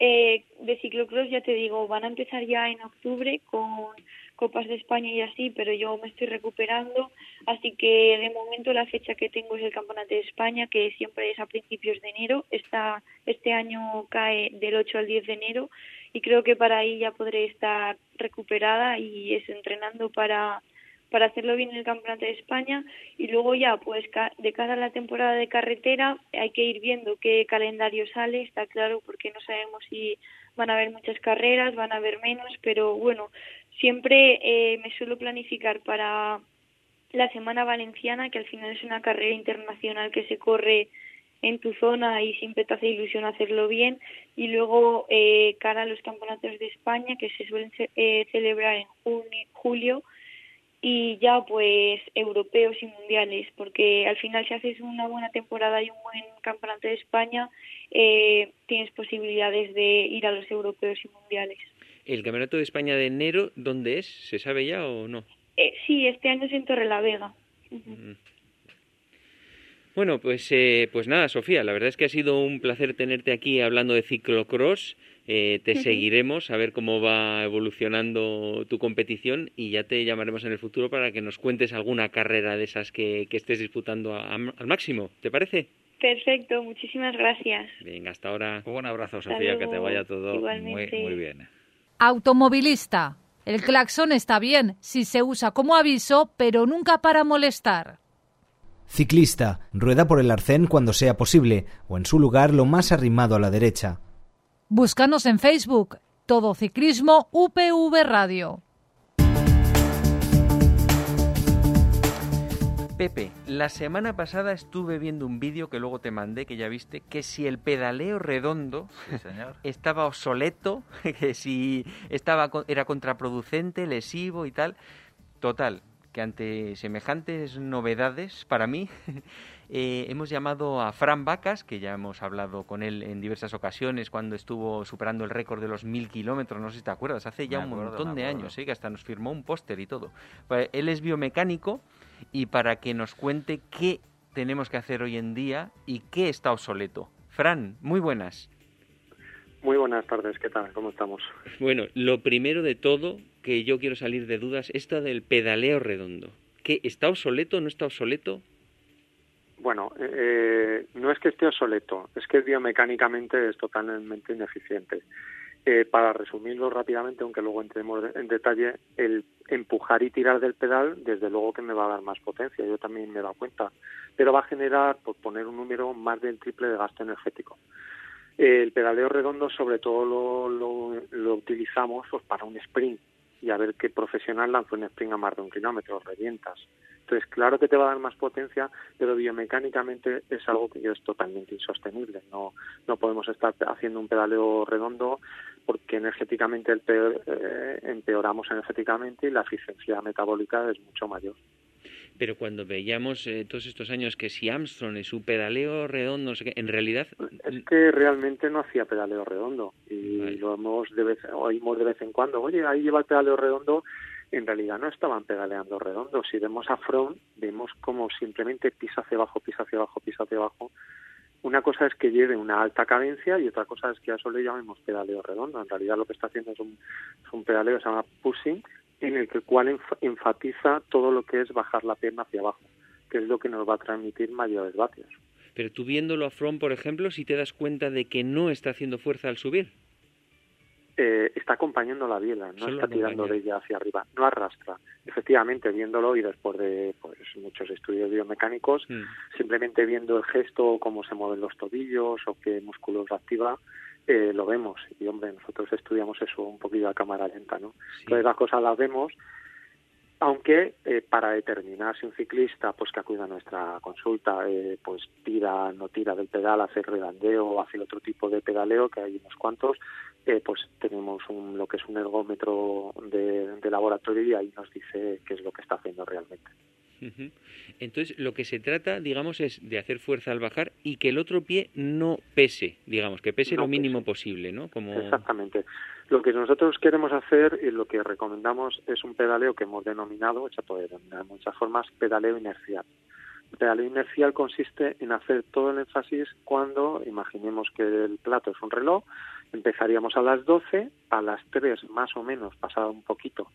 eh, de ciclocross ya te digo, van a empezar ya en octubre con Copas de España y así, pero yo me estoy recuperando, así que de momento la fecha que tengo es el Campeonato de España, que siempre es a principios de enero. Esta, este año cae del 8 al 10 de enero y creo que para ahí ya podré estar recuperada y es entrenando para para hacerlo bien en el Campeonato de España y luego ya pues de cara a la temporada de carretera hay que ir viendo qué calendario sale, está claro porque no sabemos si van a haber muchas carreras, van a haber menos, pero bueno, Siempre eh, me suelo planificar para la Semana Valenciana, que al final es una carrera internacional que se corre en tu zona y siempre te hace ilusión hacerlo bien. Y luego, eh, cara a los campeonatos de España, que se suelen eh, celebrar en junio, julio, y ya pues europeos y mundiales, porque al final si haces una buena temporada y un buen campeonato de España, eh, tienes posibilidades de ir a los europeos y mundiales. ¿El Campeonato de España de enero dónde es? ¿Se sabe ya o no? Eh, sí, este año es en Torrelavega. Mm. Bueno, pues, eh, pues nada, Sofía, la verdad es que ha sido un placer tenerte aquí hablando de ciclocross. Eh, te seguiremos a ver cómo va evolucionando tu competición y ya te llamaremos en el futuro para que nos cuentes alguna carrera de esas que, estés disputando al máximo. ¿Te parece? Perfecto, muchísimas gracias. Venga, hasta ahora. Un abrazo, Sofía, que te vaya todo muy, muy bien. Automovilista. El claxon está bien si se usa como aviso, pero nunca para molestar. Ciclista. Rueda por el arcén cuando sea posible, o en su lugar lo más arrimado a la derecha. Búscanos en Facebook. Todo Ciclismo UPV Radio. Pepe, la semana pasada estuve viendo un vídeo que luego te mandé, que ya viste, que si el pedaleo redondo estaba obsoleto, que si estaba era contraproducente, lesivo y tal. Total, que ante semejantes novedades para mí, eh, hemos llamado a Fran Vacas, que ya hemos hablado con él en diversas ocasiones cuando estuvo superando el récord de los mil kilómetros, no sé si te acuerdas, hace ya un montón de años, ¿eh? que hasta nos firmó un póster y todo. Pues, él es biomecánico y para que nos cuente qué tenemos que hacer hoy en día y qué está obsoleto. Fran, muy buenas. Muy buenas tardes, ¿qué tal? ¿Cómo estamos? Bueno, lo primero de todo que yo quiero salir de dudas, esto del pedaleo redondo. ¿Qué, ¿Está obsoleto o no está obsoleto? Bueno, eh, no es que esté obsoleto, es que biomecánicamente es totalmente ineficiente. Eh, para resumirlo rápidamente, aunque luego entremos en detalle, el empujar y tirar del pedal, desde luego que me va a dar más potencia, yo también me he dado cuenta, pero va a generar, por poner un número, más del triple de gasto energético. el pedaleo redondo sobre todo lo, lo, utilizamos pues, para un sprint, y a ver qué profesional lanza un sprint a más de un kilómetro, revientas. Entonces, claro que te va a dar más potencia, pero biomecánicamente es algo que es totalmente insostenible. No, no podemos estar haciendo un pedaleo redondo porque energéticamente el eh, empeoramos energéticamente y la eficiencia metabólica es mucho mayor. Pero cuando veíamos eh, todos estos años que si Armstrong en su pedaleo redondo, no sé qué, en realidad... Es que realmente no hacía pedaleo redondo y lo hemos de vez, oímos de vez en cuando, oye, ahí lleva el pedaleo redondo en realidad no estaban pedaleando redondo. Si vemos a Front, vemos como simplemente pisa hacia abajo, pisa hacia abajo, pisa hacia abajo. Una cosa es que lleve una alta cadencia y otra cosa es que a eso le llamemos pedaleo redondo. En realidad lo que está haciendo es un, es un pedaleo que se llama pushing, en el que cual enfatiza todo lo que es bajar la pierna hacia abajo, que es lo que nos va a transmitir mayores vatios. Pero tú viéndolo a Front, por ejemplo, si te das cuenta de que no está haciendo fuerza al subir. Eh, está acompañando la biela, no está tirando de ella hacia arriba, no arrastra. Efectivamente, viéndolo y después de pues, muchos estudios biomecánicos, mm. simplemente viendo el gesto, cómo se mueven los tobillos o qué músculos activa, eh, lo vemos. Y hombre, nosotros estudiamos eso un poquito a cámara lenta, ¿no? Entonces las cosas las vemos, aunque eh, para determinar si un ciclista pues que acuda a nuestra consulta pues tira no tira del pedal hace redandeo o hace otro tipo de pedaleo que hay unos cuantos eh, pues tenemos un, lo que es un ergómetro de, laboratorio y ahí nos dice qué es lo que está haciendo realmente. Entonces, lo que se trata, digamos, es de hacer fuerza al bajar y que el otro pie no pese, digamos, que pese lo mínimo posible, ¿no? Como... Exactamente. Lo que nosotros queremos hacer y lo que recomendamos es un pedaleo que hemos denominado, se puede denominar de muchas formas, pedaleo inercial. El pedaleo inercial consiste en hacer todo el énfasis cuando imaginemos que el plato es un reloj, Empezaríamos a las 12, a las 3 más o menos, pasado un poquito,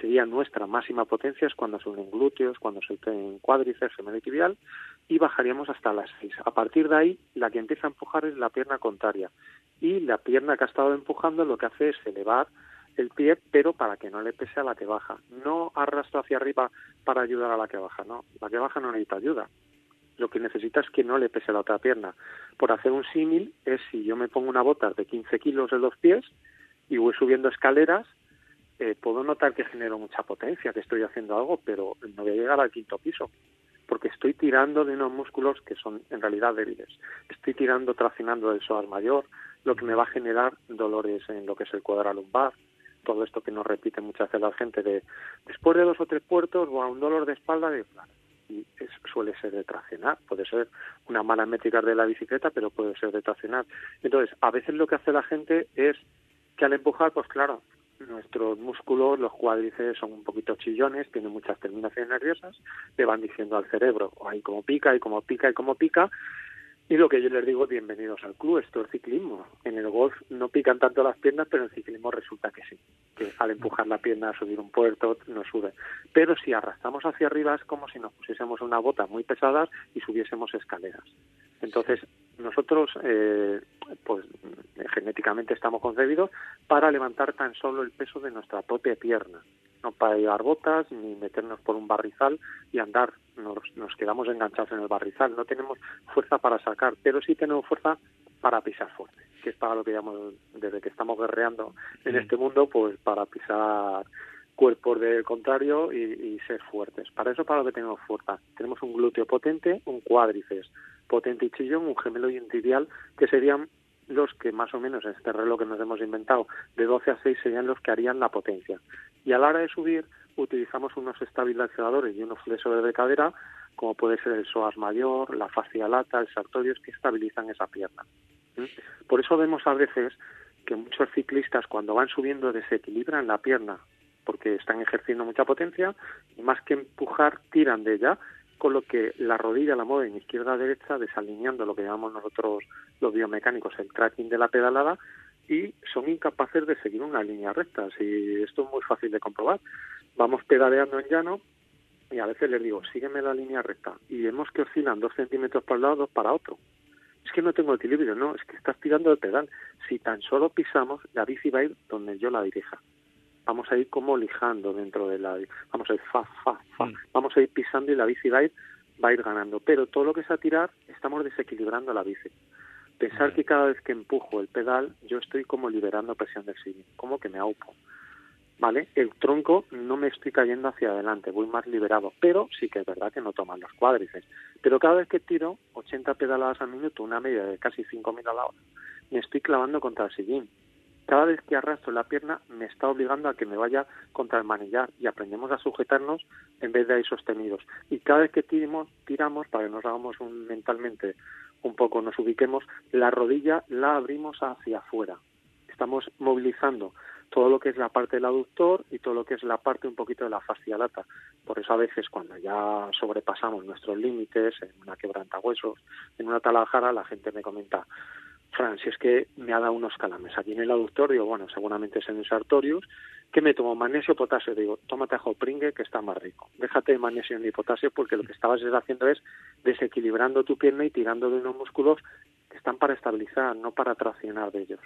sería nuestra máxima potencia, es cuando se unen glúteos, cuando se unen cuádriceps, y tibial, y bajaríamos hasta las 6. A partir de ahí, la que empieza a empujar es la pierna contraria, y la pierna que ha estado empujando lo que hace es elevar el pie, pero para que no le pese a la que baja. No arrastra hacia arriba para ayudar a la que baja, no. La que baja no necesita ayuda lo que necesita es que no le pese la otra pierna. Por hacer un símil es si yo me pongo una bota de 15 kilos en los pies y voy subiendo escaleras, eh, puedo notar que genero mucha potencia, que estoy haciendo algo, pero no voy a llegar al quinto piso, porque estoy tirando de unos músculos que son en realidad débiles. Estoy tirando, traccionando del psoas mayor, lo que me va a generar dolores en lo que es el lumbar, todo esto que nos repite muchas veces la gente de después de dos o tres puertos o a un dolor de espalda de y suele ser de traccionar, puede ser una mala métrica de la bicicleta, pero puede ser de traccionar. Entonces, a veces lo que hace la gente es que al empujar, pues claro, nuestros músculos, los cuádriceps son un poquito chillones, tienen muchas terminaciones nerviosas, le van diciendo al cerebro, ay, como pica, y como pica, y como pica, y lo que yo les digo, bienvenidos al club, esto es ciclismo. En el golf no pican tanto las piernas, pero en el ciclismo resulta que sí, que al empujar la pierna a subir un puerto no sube. Pero si arrastramos hacia arriba es como si nos pusiésemos una bota muy pesada y subiésemos escaleras. Entonces, nosotros, eh, pues genéticamente estamos concebidos para levantar tan solo el peso de nuestra propia pierna no para llevar botas ni meternos por un barrizal y andar. Nos, nos quedamos enganchados en el barrizal. No tenemos fuerza para sacar, pero sí tenemos fuerza para pisar fuerte, que es para lo que llamamos, desde que estamos guerreando en este mundo, pues para pisar cuerpos del contrario y, ser fuertes. Para eso, para lo que tenemos fuerza. Tenemos un glúteo potente, un cuádriceps potente y chillón, un gemelo y un tibial, que serían los que más o menos en este reloj que nos hemos inventado, de 12 a 6 serían los que harían la potencia. Y a la hora de subir utilizamos unos estabilizadores y unos flexores de cadera, como puede ser el psoas mayor, la fascia lata, el sartorius, que estabilizan esa pierna. Por eso vemos a veces que muchos ciclistas cuando van subiendo desequilibran la pierna porque están ejerciendo mucha potencia y más que empujar tiran de ella con lo que la rodilla la mueven izquierda a derecha, desalineando lo que llamamos nosotros los biomecánicos el tracking de la pedalada y son incapaces de seguir una línea recta. Si esto es muy fácil de comprobar. Vamos pedaleando en llano y a veces les digo, sígueme la línea recta y vemos que oscilan dos centímetros para un lado, dos para otro. Es que no tengo equilibrio, no, es que estás tirando el pedal. Si tan solo pisamos, la bici va a ir donde yo la dirija vamos a ir como lijando dentro de la vamos a ir fa fa fa mm. vamos a ir pisando y la bici va a ir va a ir ganando pero todo lo que es a tirar estamos desequilibrando la bici pensar que cada vez que empujo el pedal yo estoy como liberando presión del sillín como que me aupo ¿vale? El tronco no me estoy cayendo hacia adelante, voy más liberado, pero sí que es verdad que no toman los cuádriceps. Pero cada vez que tiro 80 pedaladas al minuto, una media de casi 5.000 a la hora, me estoy clavando contra el sillín. Cada vez que arrastro la pierna me está obligando a que me vaya contra el manillar y aprendemos a sujetarnos en vez de ahí sostenidos. Y cada vez que tiramos, tiramos para que nos hagamos un, mentalmente un poco, nos ubiquemos, la rodilla la abrimos hacia afuera. Estamos movilizando todo lo que es la parte del aductor y todo lo que es la parte un poquito de la fascia lata. Por eso a veces cuando ya sobrepasamos nuestros límites en una quebrantahuesos, en una talajara, la gente me comenta, Fran, si es que me ha dado unos calames aquí en el aductor, digo, bueno, seguramente es en el sartorius, que me tomo magnesio, potasio, digo, tómate ajo pringue que está más rico. Déjate de magnesio ni potasio porque lo que estabas haciendo es desequilibrando tu pierna y tirando de unos músculos que están para estabilizar, no para traccionar de ellos.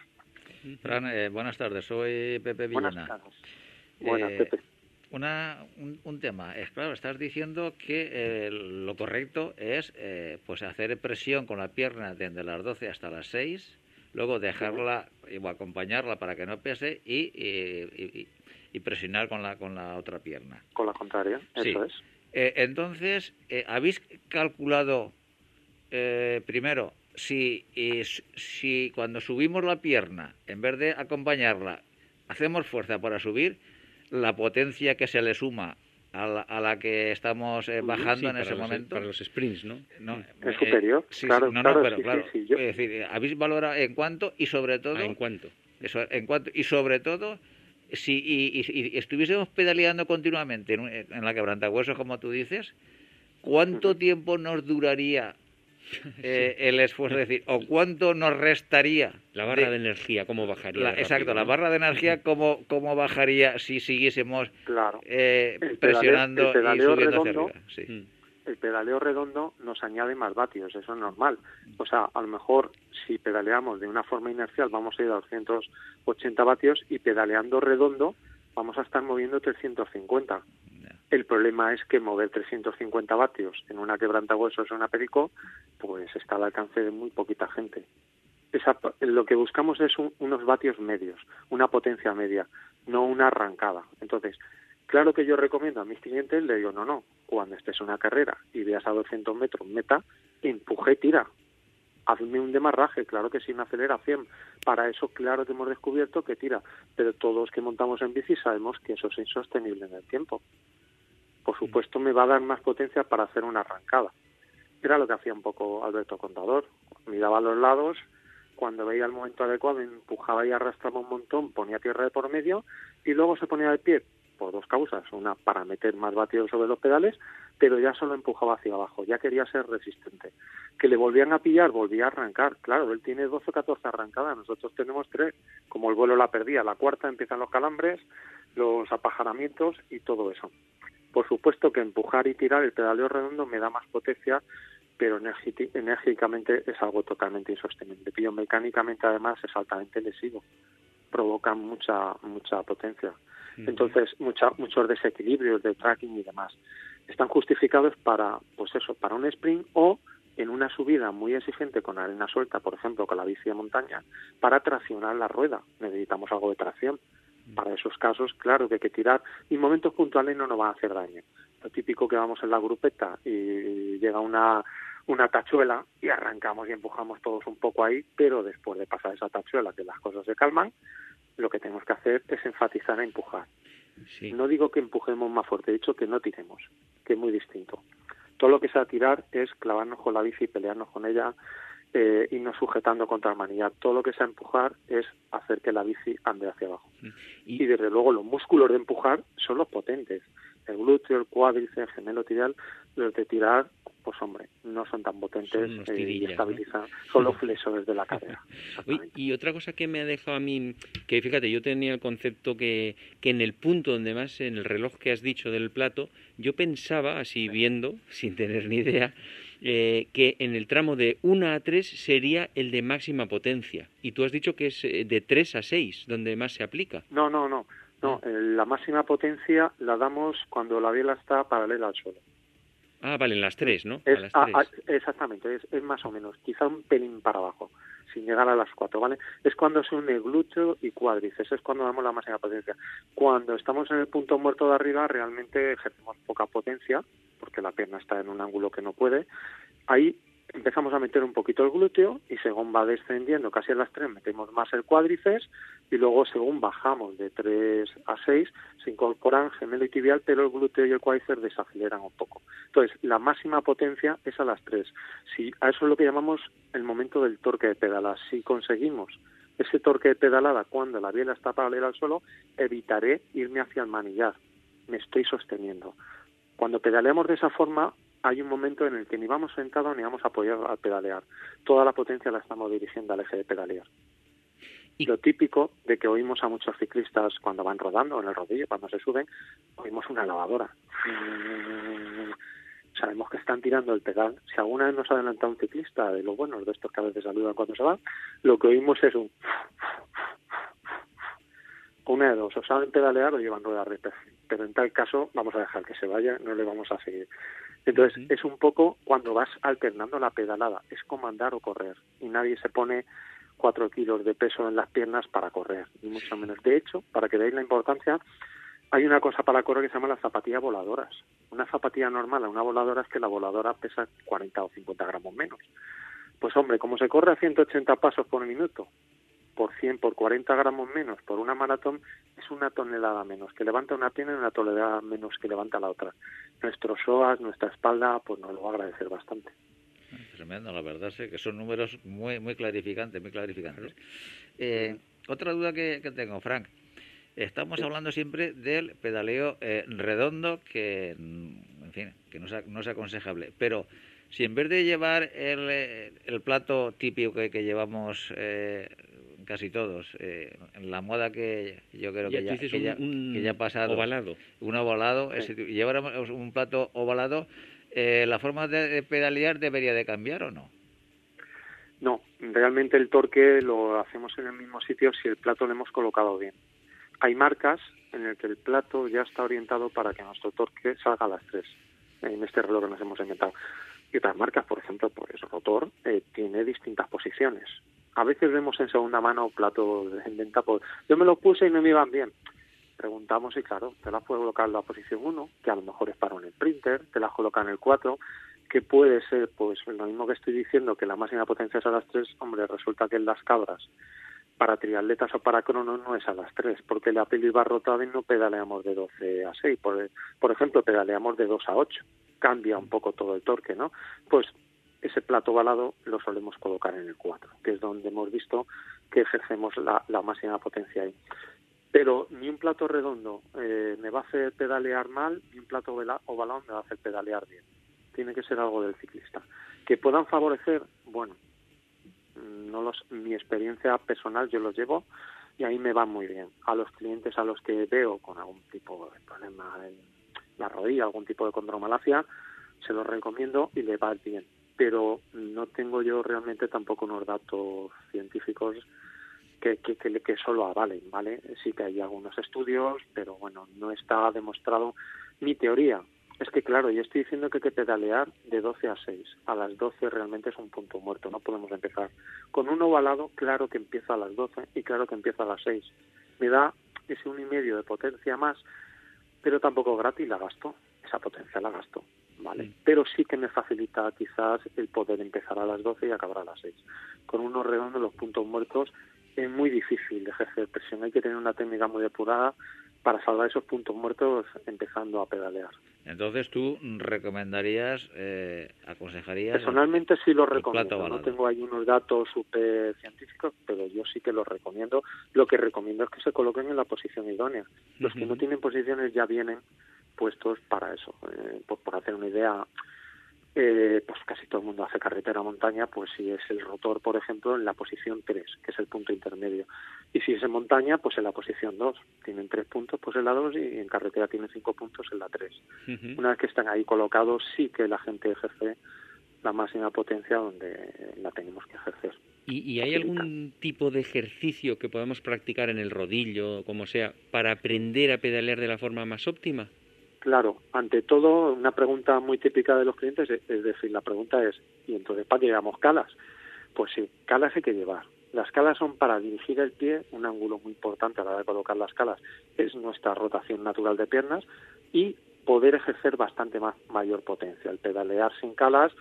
Fran, eh, buenas tardes, soy Pepe Villena. Buenas tardes. Buenas, Eh, Pepe. Una, un, un tema, es claro, estás diciendo que eh, lo correcto es eh, pues hacer presión con la pierna desde las 12 hasta las 6, luego dejarla o acompañarla para que no pese y, y, y- y presionar con la, con la otra pierna. Con la contraria, Sí. eso es. Eh, entonces, eh, ¿habéis calculado primero si, si cuando subimos la pierna, en vez de acompañarla, hacemos fuerza para subir, la potencia que se le suma a la, a la que estamos eh, bajando Sí, en ese los- momento? Para los sprints, ¿no? No, Es eh, superior, sí, sí, claro, no, claro, no, pero sí, claro. sí, sí, yo- Es decir, ¿habéis valorado en cuánto y sobre todo Ah, ¿En cuánto? eso, en cuanto, y sobre todo, si y, y- y estuviésemos pedaleando continuamente en, un- en la quebrantahuesos, como tú dices, ¿cuánto tiempo nos duraría eh, el esfuerzo? Es decir, ¿o cuánto nos restaría? La barra de, energía, ¿cómo bajaría? la- exacto, la barra de energía, ¿cómo, cómo bajaría si siguiésemos Claro. eh, El pedaleo- presionando el pedaleo y subiendo hacia redondo, arriba? Sí. Mm. el pedaleo redondo nos añade más vatios, eso es normal. O sea, a lo mejor si pedaleamos de una forma inercial vamos a ir a 280 vatios y pedaleando redondo vamos a estar moviendo 350. El problema es que mover 350 vatios en una quebrantahuesos o una pericó, pues está al alcance de muy poquita gente. Esa, lo que buscamos es un- unos vatios medios, una potencia media, no una arrancada. Entonces, claro que yo recomiendo a mis clientes, le digo, no, no, cuando estés en una carrera y veas a 200 metros meta, empuje y tira. Hazme un demarraje, claro que sin aceleración. Para eso, claro que hemos descubierto que tira, pero todos que montamos en bici sabemos que eso es insostenible en el tiempo. Por supuesto, me va a dar más potencia para hacer una arrancada. Era lo que hacía un poco Alberto Contador. Miraba a los lados, cuando veía el momento adecuado, empujaba y arrastraba un montón, ponía tierra de por medio y luego se ponía de pie por dos causas. Una, para meter más batido sobre los pedales, pero ya solo empujaba hacia abajo, ya quería ser resistente. Que le volvían a pillar, volvía a arrancar. Claro, él tiene 12 o 14 arrancadas, nosotros tenemos tres. Como el vuelo la perdía, la cuarta empiezan los calambres, los apajaramientos y todo eso. Por supuesto que empujar y tirar el pedaleo redondo me da más potencia, pero enérgicamente es algo totalmente insostenible. Biomecánicamente además es altamente lesivo, provoca mucha mucha potencia. Entonces, mucha, muchos desequilibrios de tracking y demás están justificados para, pues eso, para un sprint o en una subida muy exigente con arena suelta, por ejemplo, con la bici de montaña, para traccionar la rueda. Necesitamos algo de tracción. Para esos casos, claro que hay que tirar y momentos puntuales no nos van a hacer daño. Lo típico que vamos en la grupeta y llega una, una tachuela y arrancamos y empujamos todos un poco ahí, pero después de pasar esa tachuela, que las cosas se calman, lo que tenemos que hacer es enfatizar a empujar. Sí. No digo que empujemos más fuerte, he dicho que no tiremos, que es muy distinto. Todo lo que sea tirar es clavarnos con la bici, pelearnos con ella, eh, irnos sujetando contra el manillar. Todo lo que sea empujar es hacer que la bici ande hacia abajo. Y- Y desde luego los músculos de empujar son los potentes. El glúteo, el cuádriceps, el gemelo tibial, los de tirar, pues hombre, no son tan potentes Son eh, y estabilizan. Son los flexores de la cadera. Y otra cosa que me ha dejado a mí, que fíjate, yo tenía el concepto que, que en el punto donde más, en el reloj que has dicho del plato, yo pensaba, así viendo, sin tener ni idea, eh, que en el tramo de 1 a 3 sería el de máxima potencia. Y tú has dicho que es eh, de 3 a 6 donde más se aplica. No, no, no. No, eh, la máxima potencia la damos cuando la biela está paralela al suelo. Ah, vale, en las 3, ¿no? Es, a las ah, 3. ah, exactamente, es, es más o menos, quizá un pelín para abajo. Sin llegar a las cuatro, ¿vale? Es cuando se une glúteo y cuádriceps, es cuando damos la máxima potencia. Cuando estamos en el punto muerto de arriba, realmente ejercemos poca potencia, porque la pierna está en un ángulo que no puede. Ahí empezamos a meter un poquito el glúteo y según va descendiendo casi a las 3 metemos más el cuádriceps y luego según bajamos de 3 a 6 se incorporan gemelo y tibial pero el glúteo y el cuádriceps desaceleran un poco. Entonces la máxima potencia es a las 3. Si, a eso es lo que llamamos el momento del torque de pedalada. Si conseguimos ese torque de pedalada cuando la biela está paralela al suelo evitaré irme hacia el manillar. Me estoy sosteniendo. Cuando pedaleamos de esa forma, hay un momento en el que ni vamos sentados ni vamos a apoyar al pedalear. Toda la potencia la estamos dirigiendo al eje de pedalear. Y lo típico de que oímos a muchos ciclistas cuando van rodando en el rodillo, cuando se suben, oímos una lavadora. Sabemos que están tirando el pedal. Si alguna vez nos ha adelantado un ciclista de los buenos, de estos que a veces saludan cuando se van, lo que oímos es un... Una de dos, o saben pedalear o llevan rueda RPF. Pero en tal caso vamos a dejar que se vaya, no le vamos a seguir. Entonces, es un poco cuando vas alternando la pedalada, es como andar o correr, y nadie se pone cuatro kilos de peso en las piernas para correr, ni mucho menos. De hecho, para que veáis la importancia, hay una cosa para correr que se llama las zapatillas voladoras. Una zapatilla normal a una voladora es que la voladora pesa 40 o 50 gramos menos. Pues hombre, como se corre a 180 pasos por minuto, por 100, por 40 gramos menos por una maratón, es una tonelada menos que levanta una pierna y una tonelada menos que levanta la otra. Nuestro psoas, nuestra espalda, pues nos lo va a agradecer bastante. Tremendo, la verdad es que son números muy muy clarificantes, muy clarificantes. Eh, otra duda que, tengo, Frank. Estamos hablando siempre del pedaleo eh, redondo, que, en fin, que no es, no es aconsejable. Pero si en vez de llevar el, eh, el plato típico que, que llevamos eh, casi todos. Eh, en la moda que yo creo que ya, que, ya, ha pasado. Ovalado. Un ovalado. Sí. lleváramos un plato ovalado, eh, ¿la forma de, pedalear debería de cambiar o no? No, realmente el torque lo hacemos en el mismo sitio si el plato lo hemos colocado bien. Hay marcas en el que el plato ya está orientado para que nuestro torque salga a las tres, en este reloj que nos hemos inventado. Y otras marcas, por ejemplo, pues rotor, eh, tiene distintas posiciones a veces vemos en segunda mano platos en venta, yo me los puse y no me iban bien. Preguntamos y claro, te las puedes colocar en la posición 1, que a lo mejor es para un printer, te las coloca en el 4, que puede ser, pues lo mismo que estoy diciendo, que la máxima potencia es a las 3, hombre, resulta que en las cabras, para triatletas o para cronos no es a las 3, porque la peli va rotada y no pedaleamos de 12 a 6, por, por ejemplo, pedaleamos de 2 a 8, cambia un poco todo el torque, ¿no? Pues ese plato ovalado lo solemos colocar en el 4, que es donde hemos visto que ejercemos la, máxima potencia ahí. Pero ni un plato redondo eh, me va a hacer pedalear mal, ni un plato ovalado me va a hacer pedalear bien. Tiene que ser algo del ciclista. Que puedan favorecer, bueno, no los, mi experiencia personal yo los llevo y ahí me va muy bien. A los clientes a los que veo con algún tipo de problema en la rodilla, algún tipo de condromalacia, se los recomiendo y le va bien pero no tengo yo realmente tampoco unos datos científicos que, que, que, solo avalen, ¿vale? Sí que hay algunos estudios, pero bueno, no está demostrado mi teoría. Es que claro, yo estoy diciendo que hay que pedalear de 12 a 6. A las 12 realmente es un punto muerto, no podemos empezar. Con un ovalado, claro que empieza a las 12 y claro que empieza a las 6. Me da ese un y medio de potencia más, pero tampoco gratis la gasto. Esa potencia la gasto. ¿Vale? Pero sí que me facilita quizás el poder empezar a las 12 y acabar a las 6. Con unos redondos los puntos muertos es muy difícil ejercer presión. Hay que tener una técnica muy depurada para salvar esos puntos muertos empezando a pedalear. Entonces tú recomendarías, eh, aconsejarías... Personalmente sí lo recomiendo, no tengo ahí unos datos súper científicos, pero yo sí que los recomiendo. Lo que recomiendo es que se coloquen en la posición idónea. Los que no tienen posiciones ya vienen puestos para eso. Eh, pues por hacer una idea, eh, pues casi todo el mundo hace carretera montaña, pues si es el rotor, por ejemplo, en la posición 3, que es el punto intermedio. Y si es en montaña, pues en la posición 2. Tienen tres puntos, pues en la 2 y en carretera tienen cinco puntos en la 3. Una vez que están ahí colocados, sí que la gente ejerce la máxima potencia donde la tenemos que ejercer. ¿Y, ¿Y, hay algún tipo de ejercicio que podamos practicar en el rodillo, como sea, para aprender a pedalear de la forma más óptima? Claro, ante todo, una pregunta muy típica de los clientes es, decir, la pregunta es, ¿y entonces para qué llevamos calas? Pues sí, calas hay que llevar. Las calas son para dirigir el pie, un ángulo muy importante a la hora de colocar las calas es nuestra rotación natural de piernas y poder ejercer bastante más mayor potencia. El pedalear sin calas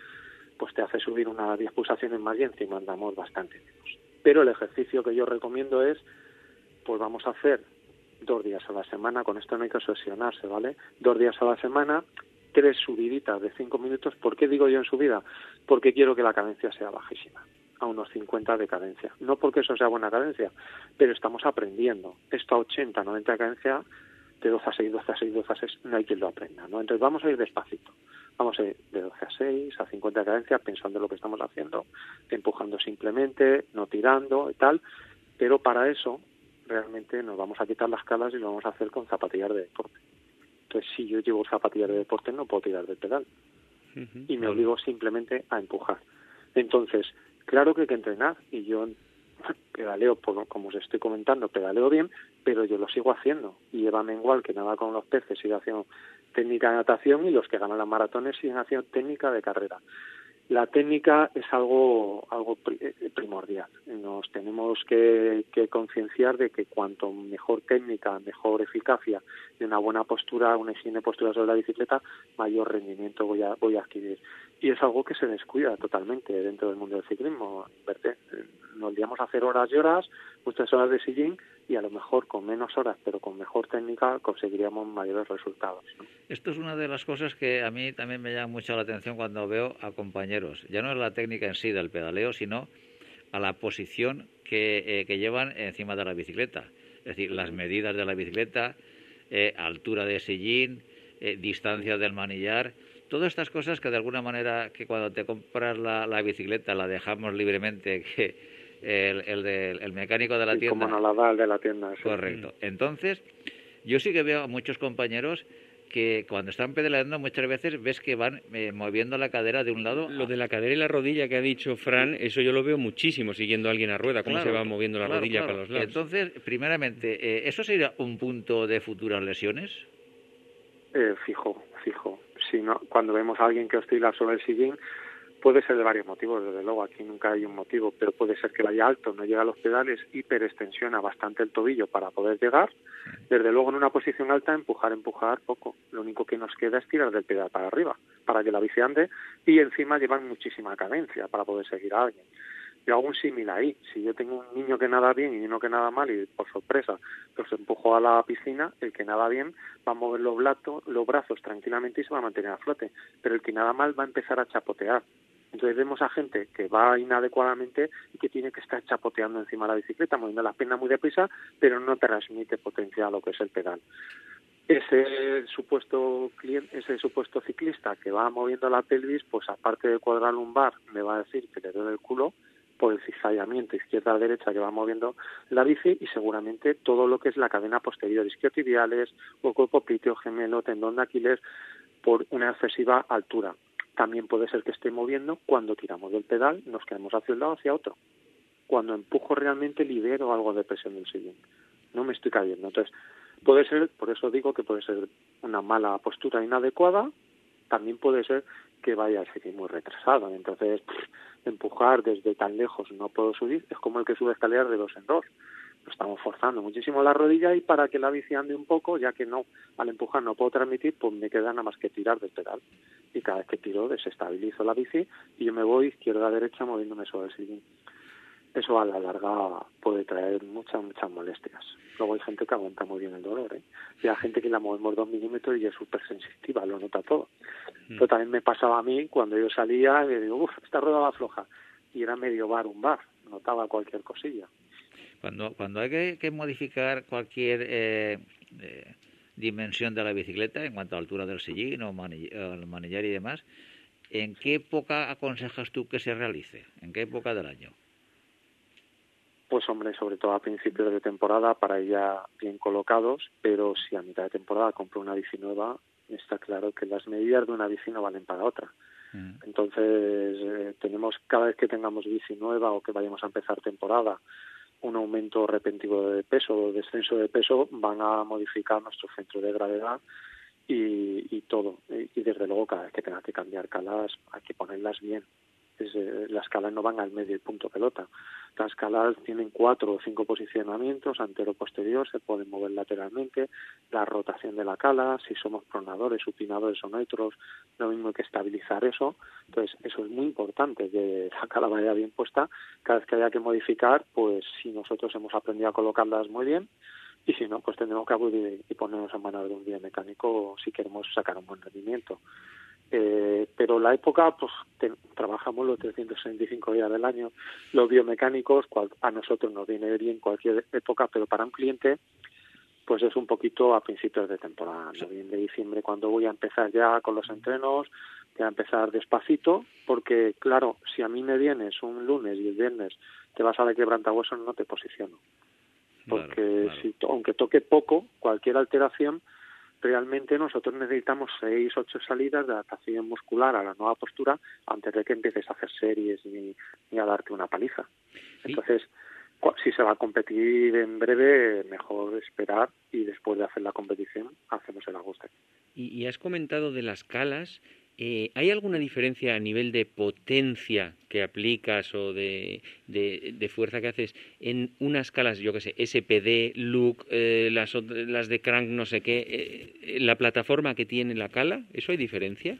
pues te hace subir una 10 pulsaciones más y encima andamos bastante menos. Pero el ejercicio que yo recomiendo es, pues vamos a hacer dos días a la semana, con esto no hay que obsesionarse, ¿vale? Dos días a la semana, tres subiditas de cinco minutos. ¿Por qué digo yo en subida? Porque quiero que la cadencia sea bajísima, a unos 50 de cadencia. No porque eso sea buena cadencia, pero estamos aprendiendo. Esto a 80, 90 de cadencia, de 12 a 6, 12 a 6, 12 a 6, no hay quien lo aprenda, ¿no? Entonces vamos a ir despacito. Vamos a ir de 12 a 6, a 50 de cadencia, pensando en lo que estamos haciendo, empujando simplemente, no tirando y tal. Pero para eso, realmente nos vamos a quitar las calas y lo vamos a hacer con zapatillas de deporte. Entonces, si yo llevo zapatillas de deporte, no puedo tirar del pedal. Y me obligo simplemente a empujar. Entonces, claro que hay que entrenar y yo pedaleo, como os estoy comentando, pedaleo bien, pero yo lo sigo haciendo. Y Eva Mengual, que nada con los peces, sigue haciendo técnica de natación y los que ganan las maratones siguen haciendo técnica de carrera. La técnica es algo, algo eh, primordial. Nos tenemos que, concienciar de que cuanto mejor técnica, mejor eficacia y una buena postura, una higiene postura sobre la bicicleta, mayor rendimiento voy a, voy a adquirir. Y es algo que se descuida totalmente dentro del mundo del ciclismo. Nos liamos hacer horas y horas, muchas horas de sillín y a lo mejor con menos horas, pero con mejor técnica, conseguiríamos mayores resultados. Esto es una de las cosas que a mí también me llama mucho la atención cuando veo a compañeros. Ya no es la técnica en sí del pedaleo, sino a la posición que, eh, llevan encima de la bicicleta. Es decir, las medidas de la bicicleta, eh, altura de sillín, eh, distancia del manillar todas estas cosas que de alguna manera que cuando te compras la, la bicicleta la dejamos libremente que el, el, mecánico de la tienda. Como no la da el de la tienda. Correcto. Entonces, yo sí que veo a muchos compañeros que cuando están pedaleando muchas veces ves que van eh, moviendo la cadera de un lado. Lo de la cadera y la rodilla que ha dicho Fran, eso yo lo veo muchísimo siguiendo a alguien a rueda, cómo se va moviendo la rodilla para los lados. Entonces, primeramente, eh, ¿eso sería un punto de futuras lesiones? Eh, fijo, fijo. Si no, cuando vemos a alguien que oscila sobre el sillín, Puede ser de varios motivos, desde luego, aquí nunca hay un motivo, pero puede ser que vaya alto, no llega a los pedales, hiperextensiona bastante el tobillo para poder llegar. Desde luego, en una posición alta, empujar, empujar poco. Lo único que nos queda es tirar del pedal para arriba, para que la bici ande, y encima llevan muchísima cadencia para poder seguir a alguien. Yo hago un símil ahí. Si yo tengo un niño que nada bien y uno que nada mal, y por sorpresa los empujo a la piscina, el que nada bien va a mover los, los brazos tranquilamente y se va a mantener a flote. Pero el que nada mal va a empezar a chapotear entonces vemos a gente que va inadecuadamente y que tiene que estar chapoteando encima de la bicicleta, moviendo las piernas muy deprisa, pero no transmite potencia a lo que es el pedal. Ese supuesto cliente, ese supuesto ciclista que va moviendo la pelvis, pues aparte de cuadrar lumbar, me va a decir que le duele el culo por el cizallamiento izquierda derecha que va moviendo la bici y seguramente todo lo que es la cadena posterior, isquiotibiales, o cuerpo pitio, gemelo, tendón de Aquiles, por una excesiva altura también puede ser que esté moviendo cuando tiramos del pedal, nos quedamos hacia un lado hacia otro. Cuando empujo realmente libero algo de presión del sillín. No me estoy cayendo. Entonces, puede ser, por eso digo que puede ser una mala postura inadecuada, también puede ser que vaya el sillín muy retrasado. Entonces, empujar desde tan lejos no puedo subir, es como el que sube escaleras de dos en dos estamos forzando muchísimo la rodilla y para que la bici ande un poco, ya que no, al empujar no puedo transmitir, pues me queda nada más que tirar del pedal. Y cada vez que tiro desestabilizo la bici y yo me voy izquierda a derecha moviéndome sobre el sillín. Eso a la larga puede traer muchas, muchas molestias. Luego hay gente que aguanta muy bien el dolor, ¿eh? Y hay gente que la movemos dos milímetros y es súper sensitiva, lo nota todo. Mm. Pero también me pasaba a mí cuando yo salía y digo, uff, esta rueda va floja. Y era medio bar, un bar, notaba cualquier cosilla. Cuando, cuando hay que, modificar cualquier eh, eh, dimensión de la bicicleta en cuanto a altura del sillín o el manillar y demás, ¿en qué época aconsejas tú que se realice? ¿En qué época del año? Pues hombre, sobre todo a principios de temporada para ya bien colocados, pero si a mitad de temporada compro una bici nueva, está claro que las medidas de una bici no valen para otra. Mm. Entonces, eh, tenemos cada vez que tengamos bici nueva o que vayamos a empezar temporada un aumento repentino de peso o descenso de peso van a modificar nuestro centro de gravedad y, todo. Y, desde luego cada vez que tenga que cambiar calas hay que ponerlas bien. Eh, las calas no van al medio y punto pelota. Las calas tienen cuatro o cinco posicionamientos, antero-posterior, se pueden mover lateralmente, la rotación de la cala, si somos pronadores, supinadores o neutros, lo mismo que estabilizar eso. Entonces, eso es muy importante, que la cala vaya bien puesta. Cada vez que haya que modificar, pues si nosotros hemos aprendido a colocarlas muy bien, y si no, pues tendremos que acudir y ponernos en manos de un biomecánico si queremos sacar un buen rendimiento. Eh, pero la época, pues trabajamos los 365 días del año. Los biomecánicos, a nosotros nos viene bien cualquier época, pero para un cliente, pues es un poquito a principios de temporada, noviembre, diciembre, cuando voy a empezar ya con los entrenos, voy a empezar despacito, porque claro, si a mí me vienes un lunes y el viernes te vas a la quebrantahuesos, no te posiciono. Porque si aunque toque poco, cualquier alteración realmente nosotros necesitamos seis, ocho salidas de adaptación muscular a la nueva postura antes de que empieces a hacer series ni, a darte una paliza. Entonces, si se va a competir en breve, mejor esperar y después de hacer la competición hacemos el ajuste. y has comentado de las calas eh, ¿Hay alguna diferencia a nivel de potencia que aplicas o de, de, fuerza que haces en unas calas, yo que sé, SPD, Look, eh, las, las de Crank, no sé qué, eh, la plataforma que tiene la cala? ¿Eso hay diferencia?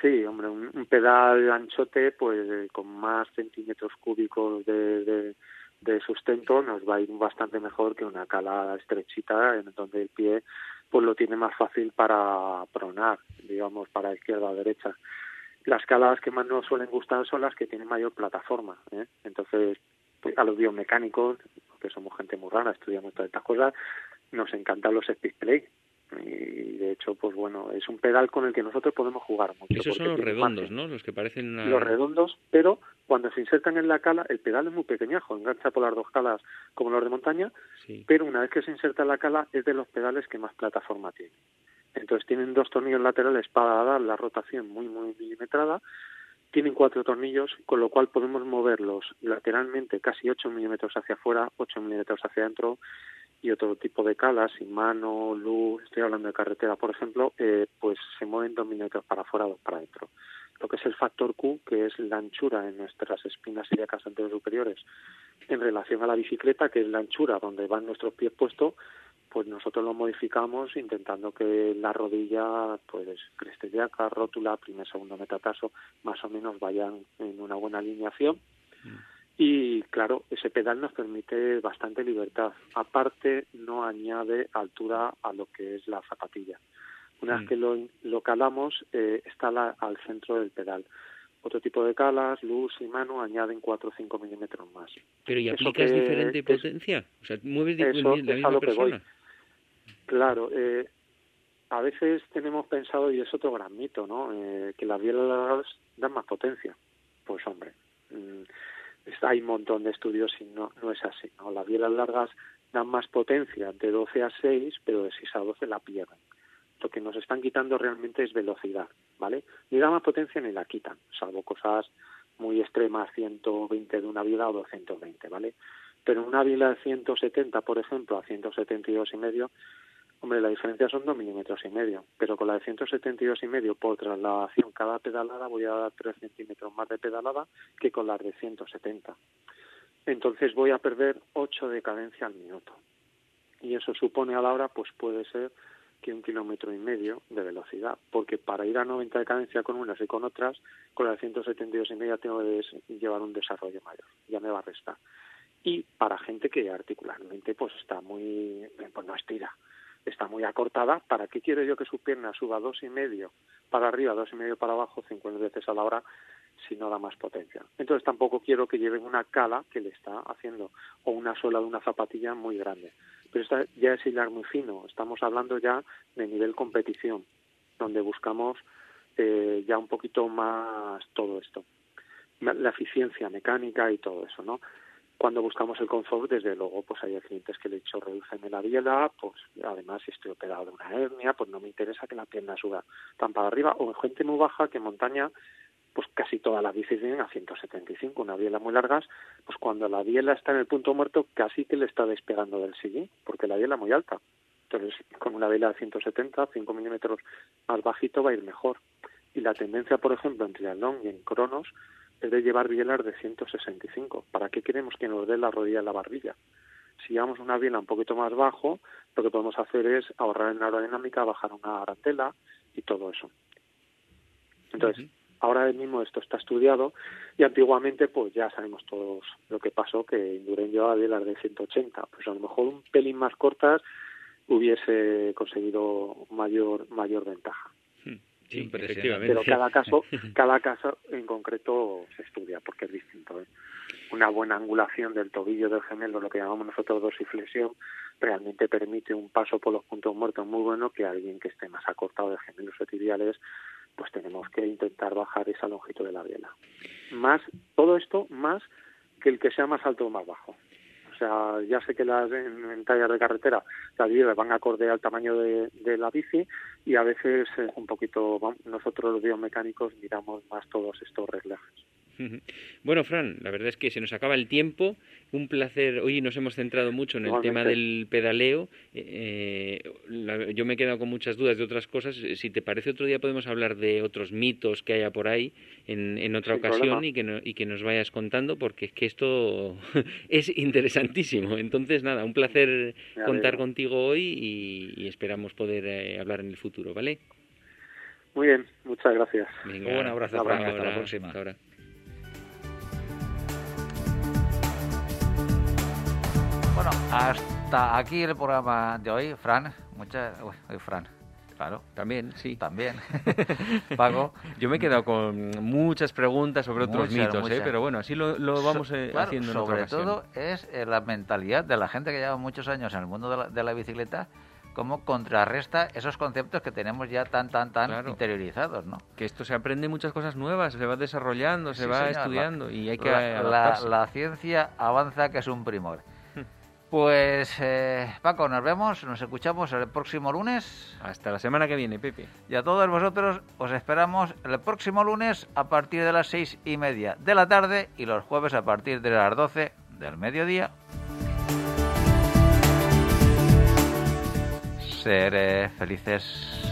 Sí, hombre, un, pedal anchote, pues con más centímetros cúbicos de, de sustento nos va a ir bastante mejor que una cala estrechita en donde el pie pues lo tiene más fácil para pronar, digamos, para izquierda o derecha. Las calas que más nos suelen gustar son las que tienen mayor plataforma. ¿eh? Entonces, pues, a los biomecánicos, que somos gente muy rara, estudiamos todas estas cosas, nos encantan los speed play y de hecho pues bueno es un pedal con el que nosotros podemos jugar mucho esos son los redondos no los que parecen los redondos pero cuando se insertan en la cala el pedal es muy pequeñajo engancha por las dos calas como los de montaña pero una vez que se inserta en la cala es de los pedales que más plataforma tiene. Entonces tienen dos tornillos laterales para dar la rotación muy muy milimetrada tienen cuatro tornillos, con lo cual podemos moverlos lateralmente casi 8 milímetros hacia afuera, 8 milímetros hacia adentro, y otro tipo de calas, sin mano, luz, estoy hablando de carretera, por ejemplo, eh, pues se mueven dos milímetros para afuera, dos para adentro. Lo que es el factor Q, que es la anchura en nuestras espinas ilíacas anteriores superiores, en relación a la bicicleta, que es la anchura donde van nuestros pies puestos, pues nosotros lo modificamos intentando que la rodilla, pues ilíaca, rótula, primer, segundo metatazo, más o menos vayan en una buena alineación. Mm y claro, ese pedal nos permite bastante libertad. Aparte, no añade altura a lo que es la zapatilla. Una vez mm. que lo, lo calamos, eh, está al centro del pedal. Otro tipo de calas, luz y mano añaden 4 o 5 milímetros más. ¿Pero y aplicas diferente potencia? O sea, ¿mueves la misma persona? Claro, eh, a veces tenemos pensado, y es otro gran mito, ¿no? Eh, que las bielas dan más potencia. Pues hombre, mm, hay un montón de estudios y no, no es así. ¿no? Las bielas largas dan más potencia de 12 a 6, pero de 6 a 12 la pierden. Lo que nos están quitando realmente es velocidad, ¿vale? Ni da más potencia ni la quitan, salvo cosas muy extremas, 120 de una biela o 220, ¿vale? Pero una biela de 170, por ejemplo, a 172 y medio, Hombre, la diferencia son dos milímetros y medio, pero con la de 172 y medio por trasladación cada pedalada voy a dar 3 centímetros más de pedalada que con la de 170. Entonces voy a perder 8 de cadencia al minuto. Y eso supone a la hora, pues puede ser que un kilómetro y medio de velocidad, porque para ir a 90 de cadencia con unas y con otras, con la de 172 y media tengo que llevar un desarrollo mayor, ya me va a restar. Y para gente que articularmente pues está muy, pues no estira, está muy acortada. ¿Para qué quiero yo que su pierna suba dos y medio para arriba, dos y medio para abajo, 50 veces a la hora, si no da más potencia? Entonces tampoco quiero que lleven una cala que le está haciendo o una suela de una zapatilla muy grande. Pero esta ya es hilar muy fino. Estamos hablando ya de nivel competición, donde buscamos eh, ya un poquito más todo esto la eficiencia mecánica y todo eso, ¿no? Cuando buscamos el confort, desde luego, pues hay clientes que le he dicho reduceme la biela, pues además si estoy operado de una hernia, pues no me interesa que la pierna suba tan para arriba, o en gente muy baja que en montaña, pues casi todas las bicis vienen a 175, una biela muy largas, pues cuando la biela está en el punto muerto, casi que le está despegando del sillín, porque la biela es muy alta. Entonces, con una biela de 170, 5 milímetros más bajito va a ir mejor. Y la tendencia, por ejemplo, en triatlón y en cronos, es de llevar bielas de 165. ¿Para qué queremos que nos dé la rodilla en la barbilla? Si llevamos una biela un poquito más bajo, lo que podemos hacer es ahorrar en aerodinámica, bajar una arantela y todo eso. Entonces, ahora mismo esto está estudiado y antiguamente pues ya sabemos todos lo que pasó, que Indurain llevaba bielas de 180. Pues a lo mejor un pelín más cortas hubiese conseguido mayor mayor ventaja. Efectivamente. Pero cada caso, cada caso en concreto se estudia porque es distinto. ¿eh? Una buena angulación del tobillo del gemelo, lo que llamamos nosotros dorsiflexión, realmente permite un paso por los puntos muertos muy bueno que alguien que esté más acortado de gemelos o tibiales, pues tenemos que intentar bajar esa longitud de la biela. Más, todo esto más que el que sea más alto o más bajo. Sea, ya sé que las en, tallas de carretera las van acorde al tamaño de, la bici y a veces es un poquito, nosotros los biomecánicos miramos más todos estos reglajes. Bueno, Fran, la verdad es que se nos acaba el tiempo. Un placer. Hoy nos hemos centrado mucho en el tema del pedaleo. Eh, yo me he quedado con muchas dudas de otras cosas. Si te parece, otro día podemos hablar de otros mitos que haya por ahí en, en otra ocasión y que, y que nos vayas contando, porque es que esto es interesantísimo. Entonces, nada, un placer contar contigo hoy y, esperamos poder eh, hablar en el futuro, ¿vale? Muy bien, muchas gracias. un abrazo, Fran, hasta la próxima. Bueno, hasta aquí el programa de hoy, Fran. Muchas, uy, Fran. Claro. También, sí. También. Pago. Yo me he quedado con muchas preguntas sobre otros mitos, ¿eh? pero bueno, así lo, vamos eh, haciendo Sobre todo es eh, la mentalidad de la gente que lleva muchos años en el mundo de la, de la bicicleta cómo contrarresta esos conceptos que tenemos ya tan, tan, tan interiorizados, ¿no? Que esto se aprende muchas cosas nuevas, se va desarrollando, se va estudiando y hay que la, la, ciencia avanza que es un primor. Pues eh, Paco, nos vemos, nos escuchamos el próximo lunes. Hasta la semana que viene, Pepe. Y a todos vosotros os esperamos el próximo lunes a partir de las seis y media de la tarde y los jueves a partir de las doce del mediodía. Seré felices.